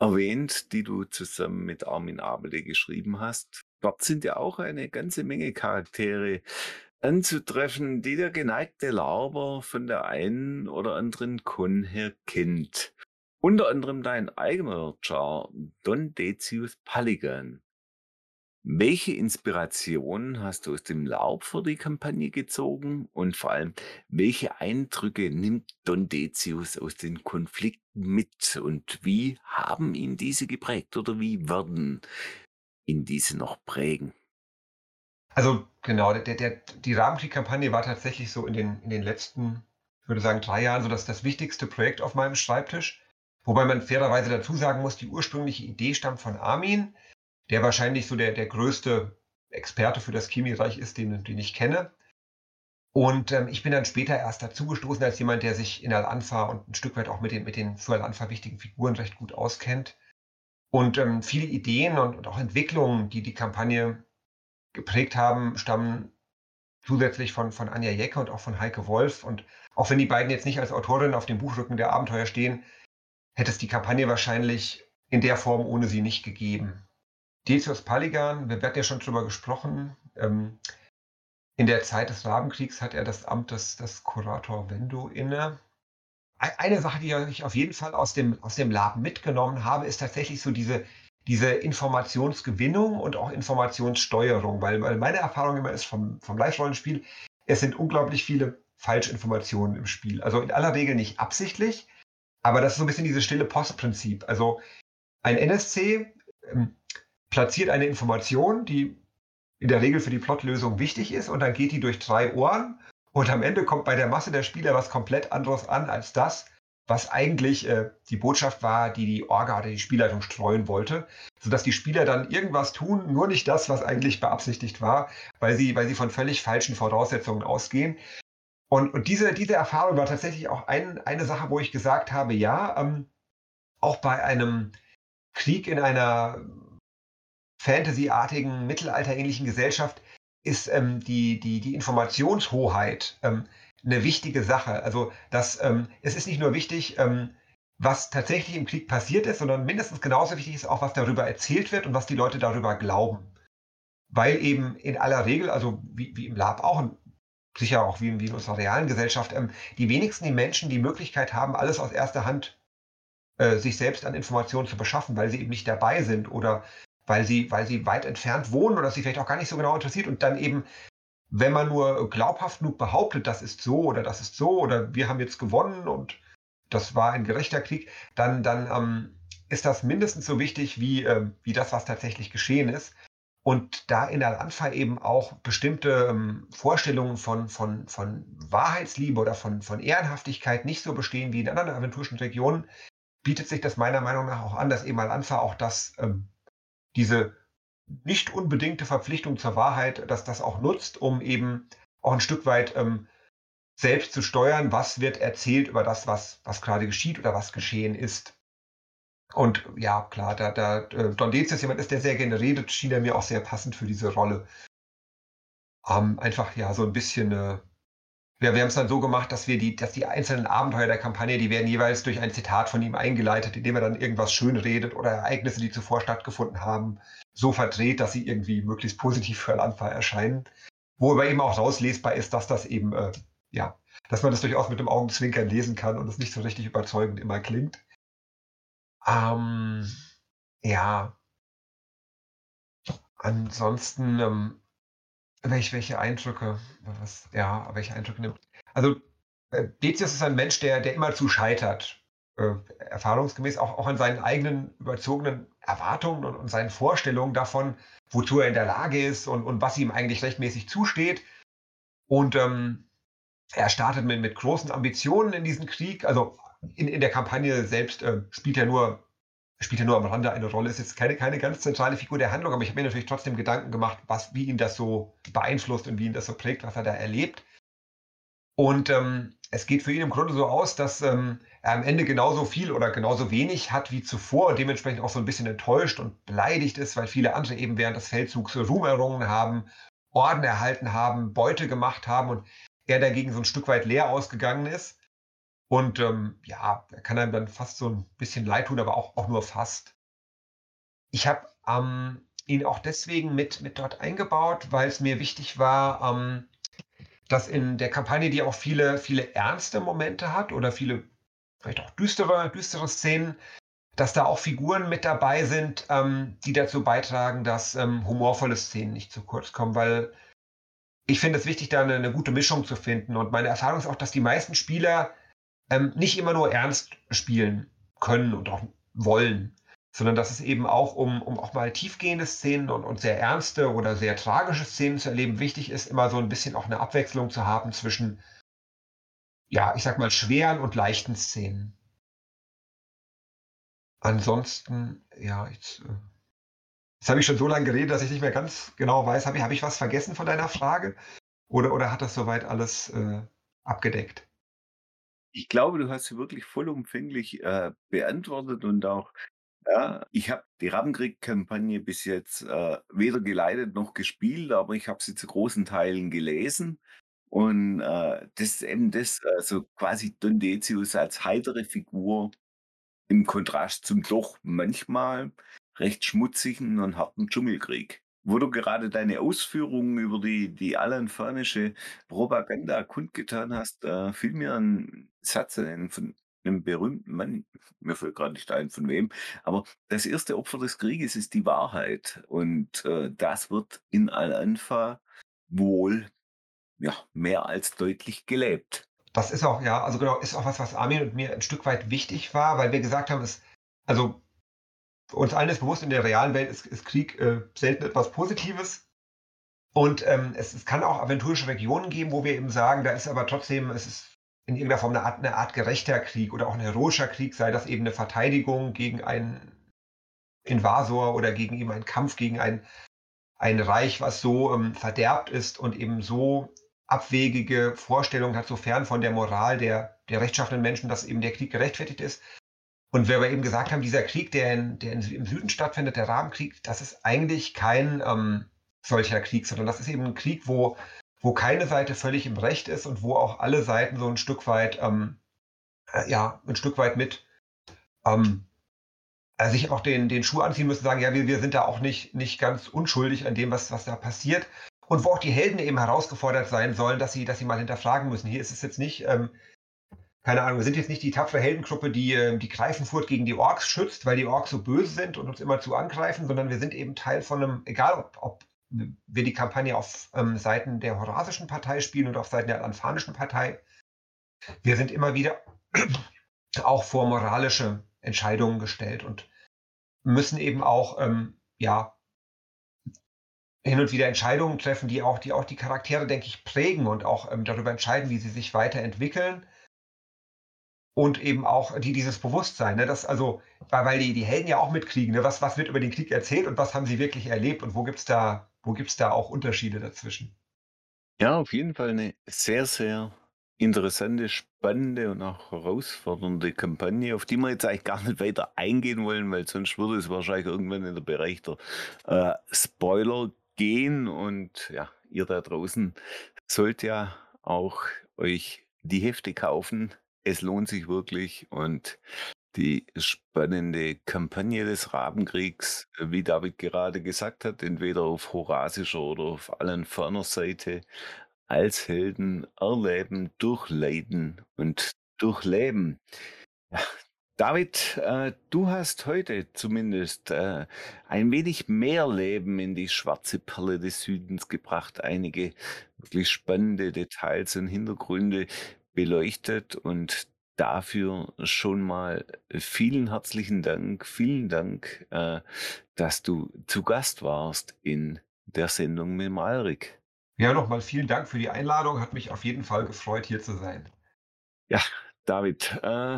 erwähnt, die du zusammen mit Armin Abele geschrieben hast. Dort sind ja auch eine ganze Menge Charaktere anzutreffen, die der geneigte Larber von der einen oder anderen Con her kennt. Unter anderem dein eigener Char, Don Decius Paligan. Welche Inspiration hast du aus dem Laub für die Kampagne gezogen und vor allem, welche Eindrücke nimmt Don Decius aus den Konflikten mit und wie haben ihn diese geprägt oder wie werden ihn diese noch prägen? Also genau, der, der, die Rahmenkrieg-Kampagne war tatsächlich so in den, in den letzten, ich würde sagen, drei Jahren so das, das wichtigste Projekt auf meinem Schreibtisch. Wobei man fairerweise dazu sagen muss, die ursprüngliche Idee stammt von Armin, der wahrscheinlich so der, der größte Experte für das Chemiereich ist, den, den ich kenne. Und ähm, ich bin dann später erst dazugestoßen als jemand, der sich in Al-Anfa und ein Stück weit auch mit den, mit den für Al-Anfa wichtigen Figuren recht gut auskennt. Und ähm, viele Ideen und, und, auch Entwicklungen, die die Kampagne geprägt haben, stammen zusätzlich von, von Anja Jecke und auch von Heike Wolf. Und auch wenn die beiden jetzt nicht als Autorin auf dem Buchrücken der Abenteuer stehen, hätte es die Kampagne wahrscheinlich in der Form ohne sie nicht gegeben. Decius Paligan, wir werden ja schon drüber gesprochen. Ähm, in der Zeit des Rabenkriegs hat er das Amt des, des Kurator Vendo inne. Eine Sache, die ich auf jeden Fall aus dem, aus dem Lab mitgenommen habe, ist tatsächlich so diese, diese Informationsgewinnung und auch Informationssteuerung, weil, weil meine Erfahrung immer ist vom, vom Live-Rollenspiel, es sind unglaublich viele Falschinformationen im Spiel. Also in aller Regel nicht absichtlich, aber das ist so ein bisschen dieses stille Postprinzip. Also ein NSC ähm, platziert eine Information, die in der Regel für die Plotlösung wichtig ist und dann geht die durch drei Ohren und am Ende kommt bei der Masse der Spieler was komplett anderes an als das, was eigentlich äh, die Botschaft war, die die Orga oder die Spielleitung streuen wollte, sodass die Spieler dann irgendwas tun, nur nicht das, was eigentlich beabsichtigt war, weil sie, weil sie von völlig falschen Voraussetzungen ausgehen. Und, und diese, diese Erfahrung war tatsächlich auch ein, eine Sache, wo ich gesagt habe, ja, ähm, auch bei einem Krieg in einer Fantasy-artigen, mittelalterähnlichen Gesellschaft ist ähm, die, die, die Informationshoheit ähm, eine wichtige Sache. Also das, ähm, es ist nicht nur wichtig, ähm, was tatsächlich im Krieg passiert ist, sondern mindestens genauso wichtig ist auch, was darüber erzählt wird und was die Leute darüber glauben. Weil eben in aller Regel, also wie, wie im Lab auch, und sicher auch wie, wie in unserer realen Gesellschaft, ähm, die wenigsten die Menschen die Möglichkeit haben, alles aus erster Hand äh, sich selbst an Informationen zu beschaffen, weil sie eben nicht dabei sind oder weil sie, weil sie weit entfernt wohnen oder sie vielleicht auch gar nicht so genau interessiert und dann eben wenn man nur glaubhaft genug behauptet, das ist so oder das ist so oder wir haben jetzt gewonnen und das war ein gerechter Krieg, dann, dann ähm, ist das mindestens so wichtig wie, äh, wie das, was tatsächlich geschehen ist. Und da in Al-Anfa eben auch bestimmte ähm, Vorstellungen von, von, von Wahrheitsliebe oder von, von Ehrenhaftigkeit nicht so bestehen wie in anderen aventurischen Regionen, bietet sich das meiner Meinung nach auch an, dass eben Al-Anfa auch das, ähm, diese nicht unbedingte Verpflichtung zur Wahrheit, dass das auch nutzt, um eben auch ein Stück weit ähm, selbst zu steuern, was wird erzählt über das, was, was gerade geschieht oder was geschehen ist. Und ja, klar, da, da äh, Don Decius jemand ist, der sehr gerne redet, schien er mir auch sehr passend für diese Rolle. Ähm, einfach ja so ein bisschen äh, wir, wir haben es dann so gemacht, dass wir die, dass die einzelnen Abenteuer der Kampagne, die werden jeweils durch ein Zitat von ihm eingeleitet, indem er dann irgendwas schön redet oder Ereignisse, die zuvor stattgefunden haben, so verdreht, dass sie irgendwie möglichst positiv für Al-Anfa erscheinen. Wo aber eben auch rauslesbar ist, dass das eben, äh, ja, dass man das durchaus mit dem Augenzwinkern lesen kann und es nicht so richtig überzeugend immer klingt. Ähm, ja. Ansonsten, ähm, welche, welche Eindrücke, was, ja, welche Eindrücke nimmt. Also äh, Decius ist ein Mensch, der, der immer zu scheitert. Äh, erfahrungsgemäß auch, auch an seinen eigenen überzogenen Erwartungen und, und, seinen Vorstellungen davon, wozu er in der Lage ist und, und was ihm eigentlich rechtmäßig zusteht. Und ähm, er startet mit, mit großen Ambitionen in diesen Krieg. Also in, in der Kampagne selbst äh, spielt er nur spielt er nur am Rande eine Rolle, ist jetzt keine, keine ganz zentrale Figur der Handlung, aber ich habe mir natürlich trotzdem Gedanken gemacht, was, wie ihn das so beeinflusst und wie ihn das so prägt, was er da erlebt. Und ähm, es geht für ihn im Grunde so aus, dass ähm, er am Ende genauso viel oder genauso wenig hat wie zuvor und dementsprechend auch so ein bisschen enttäuscht und beleidigt ist, weil viele andere eben während des Feldzugs Ruhm errungen haben, Orden erhalten haben, Beute gemacht haben und er dagegen so ein Stück weit leer ausgegangen ist. Und ähm, ja, er kann einem dann fast so ein bisschen leid tun, aber auch, auch nur fast. Ich habe ähm, ihn auch deswegen mit, mit dort eingebaut, weil es mir wichtig war, ähm, dass in der Kampagne, die auch viele, viele ernste Momente hat oder viele vielleicht auch düstere, düstere Szenen, dass da auch Figuren mit dabei sind, ähm, die dazu beitragen, dass ähm, humorvolle Szenen nicht zu kurz kommen, weil ich finde es wichtig, da eine, eine, gute Mischung zu finden. Und meine Erfahrung ist auch, dass die meisten Spieler ähm, nicht immer nur ernst spielen können und auch wollen, sondern dass es eben auch, um, um auch mal tiefgehende Szenen und, und sehr ernste oder sehr tragische Szenen zu erleben, wichtig ist, immer so ein bisschen auch eine Abwechslung zu haben zwischen, ja, ich sag mal, schweren und leichten Szenen. Ansonsten, ja, jetzt, äh, jetzt habe ich schon so lange geredet, dass ich nicht mehr ganz genau weiß, habe ich, hab ich was vergessen von deiner Frage? Oder, oder hat das soweit alles äh, abgedeckt? Ich glaube, du hast sie wirklich vollumfänglich äh, beantwortet und auch, ja, ich habe die Rabenkrieg-Kampagne bis jetzt äh, weder geleitet noch gespielt, aber ich habe sie zu großen Teilen gelesen. Und äh, das ist eben das, also quasi Don Decius als heitere Figur im Kontrast zum doch manchmal recht schmutzigen und harten Dschungelkrieg. Wo du gerade deine Ausführungen über die, die alanfanische Propaganda kundgetan hast, äh, fiel mir ein Satz ein von einem berühmten Mann, mir fällt gerade nicht ein von wem, aber das erste Opfer des Krieges ist die Wahrheit. Und äh, das wird in Al-Anfa wohl ja, mehr als deutlich gelebt. Das ist auch, ja, also genau, ist auch was, was Armin und mir ein Stück weit wichtig war, weil wir gesagt haben, es, also uns allen ist bewusst, in der realen Welt ist, ist Krieg äh, selten etwas Positives. Und ähm, es, es, kann auch aventurische Regionen geben, wo wir eben sagen, da ist aber trotzdem, es ist in irgendeiner Form eine Art, eine Art gerechter Krieg oder auch ein heroischer Krieg, sei das eben eine Verteidigung gegen einen Invasor oder gegen eben einen Kampf gegen ein, ein Reich, was so ähm, verderbt ist und eben so abwegige Vorstellungen hat, so fern von der Moral der, der rechtschaffenen Menschen, dass eben der Krieg gerechtfertigt ist. Und wir eben gesagt haben, dieser Krieg, der, in, der im Süden stattfindet, der Rahmenkrieg, das ist eigentlich kein ähm, solcher Krieg, sondern das ist eben ein Krieg, wo, wo keine Seite völlig im Recht ist und wo auch alle Seiten so ein Stück weit, ähm, äh, ja, ein Stück weit mit ähm, also sich auch den, den Schuh anziehen müssen, sagen, ja, wir, wir sind da auch nicht, nicht ganz unschuldig an dem, was, was da passiert. Und wo auch die Helden eben herausgefordert sein sollen, dass sie, dass sie mal hinterfragen müssen. Hier ist es jetzt nicht, ähm, keine Ahnung, wir sind jetzt nicht die tapfere Heldengruppe, die äh, die Greifenfurt gegen die Orks schützt, weil die Orks so böse sind und uns immer zu angreifen, sondern wir sind eben Teil von einem, egal ob, ob wir die Kampagne auf ähm, Seiten der Horasischen Partei spielen oder auf Seiten der Alanfanischen Partei, wir sind immer wieder auch vor moralische Entscheidungen gestellt und müssen eben auch ähm, ja hin und wieder Entscheidungen treffen, die auch die auch die Charaktere, denke ich, prägen und auch ähm, darüber entscheiden, wie sie sich weiterentwickeln und eben auch die, dieses Bewusstsein, ne, dass also, weil die, die Helden ja auch mitkriegen, ne, was, was wird über den Krieg erzählt und was haben sie wirklich erlebt und wo gibt es da, da auch Unterschiede dazwischen? Ja, auf jeden Fall eine sehr, sehr interessante, spannende und auch herausfordernde Kampagne, auf die wir jetzt eigentlich gar nicht weiter eingehen wollen, weil sonst würde es wahrscheinlich irgendwann in der Bereich der äh, Spoiler gehen und ja, ihr da draußen sollt ja auch euch die Hefte kaufen, es lohnt sich wirklich und die spannende Kampagne des Rabenkriegs, wie David gerade gesagt hat, entweder auf horasischer oder auf allen ferner Seite als Helden erleben, durchleiden und durchleben. Ja, David, äh, du hast heute zumindest äh, ein wenig mehr Leben in die schwarze Perle des Südens gebracht, einige wirklich spannende Details und Hintergründe beleuchtet und dafür schon mal vielen herzlichen Dank, vielen Dank, äh, dass du zu Gast warst in der Sendung mit Malrik. Ja, nochmal vielen Dank für die Einladung. Hat mich auf jeden Fall gefreut, hier zu sein. Ja, David, äh,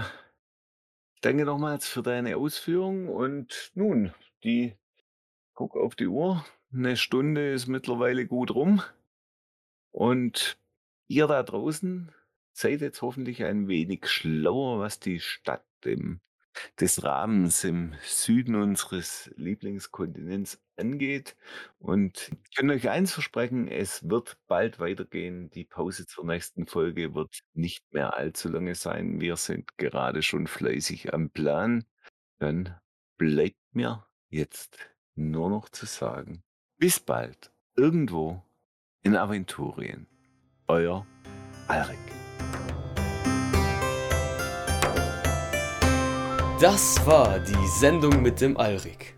danke nochmals für deine Ausführung. Und nun, die, guck auf die Uhr, eine Stunde ist mittlerweile gut rum. Und ihr da draußen seid jetzt hoffentlich ein wenig schlauer, was die Stadt im des Rahmens im Süden unseres Lieblingskontinents angeht. Und ich kann euch eins versprechen, es wird bald weitergehen. Die Pause zur nächsten Folge wird nicht mehr allzu lange sein. Wir sind gerade schon fleißig am Plan. Dann bleibt mir jetzt nur noch zu sagen, bis bald, irgendwo in Aventurien. Euer Alrik. Das war die Sendung mit dem Alrik.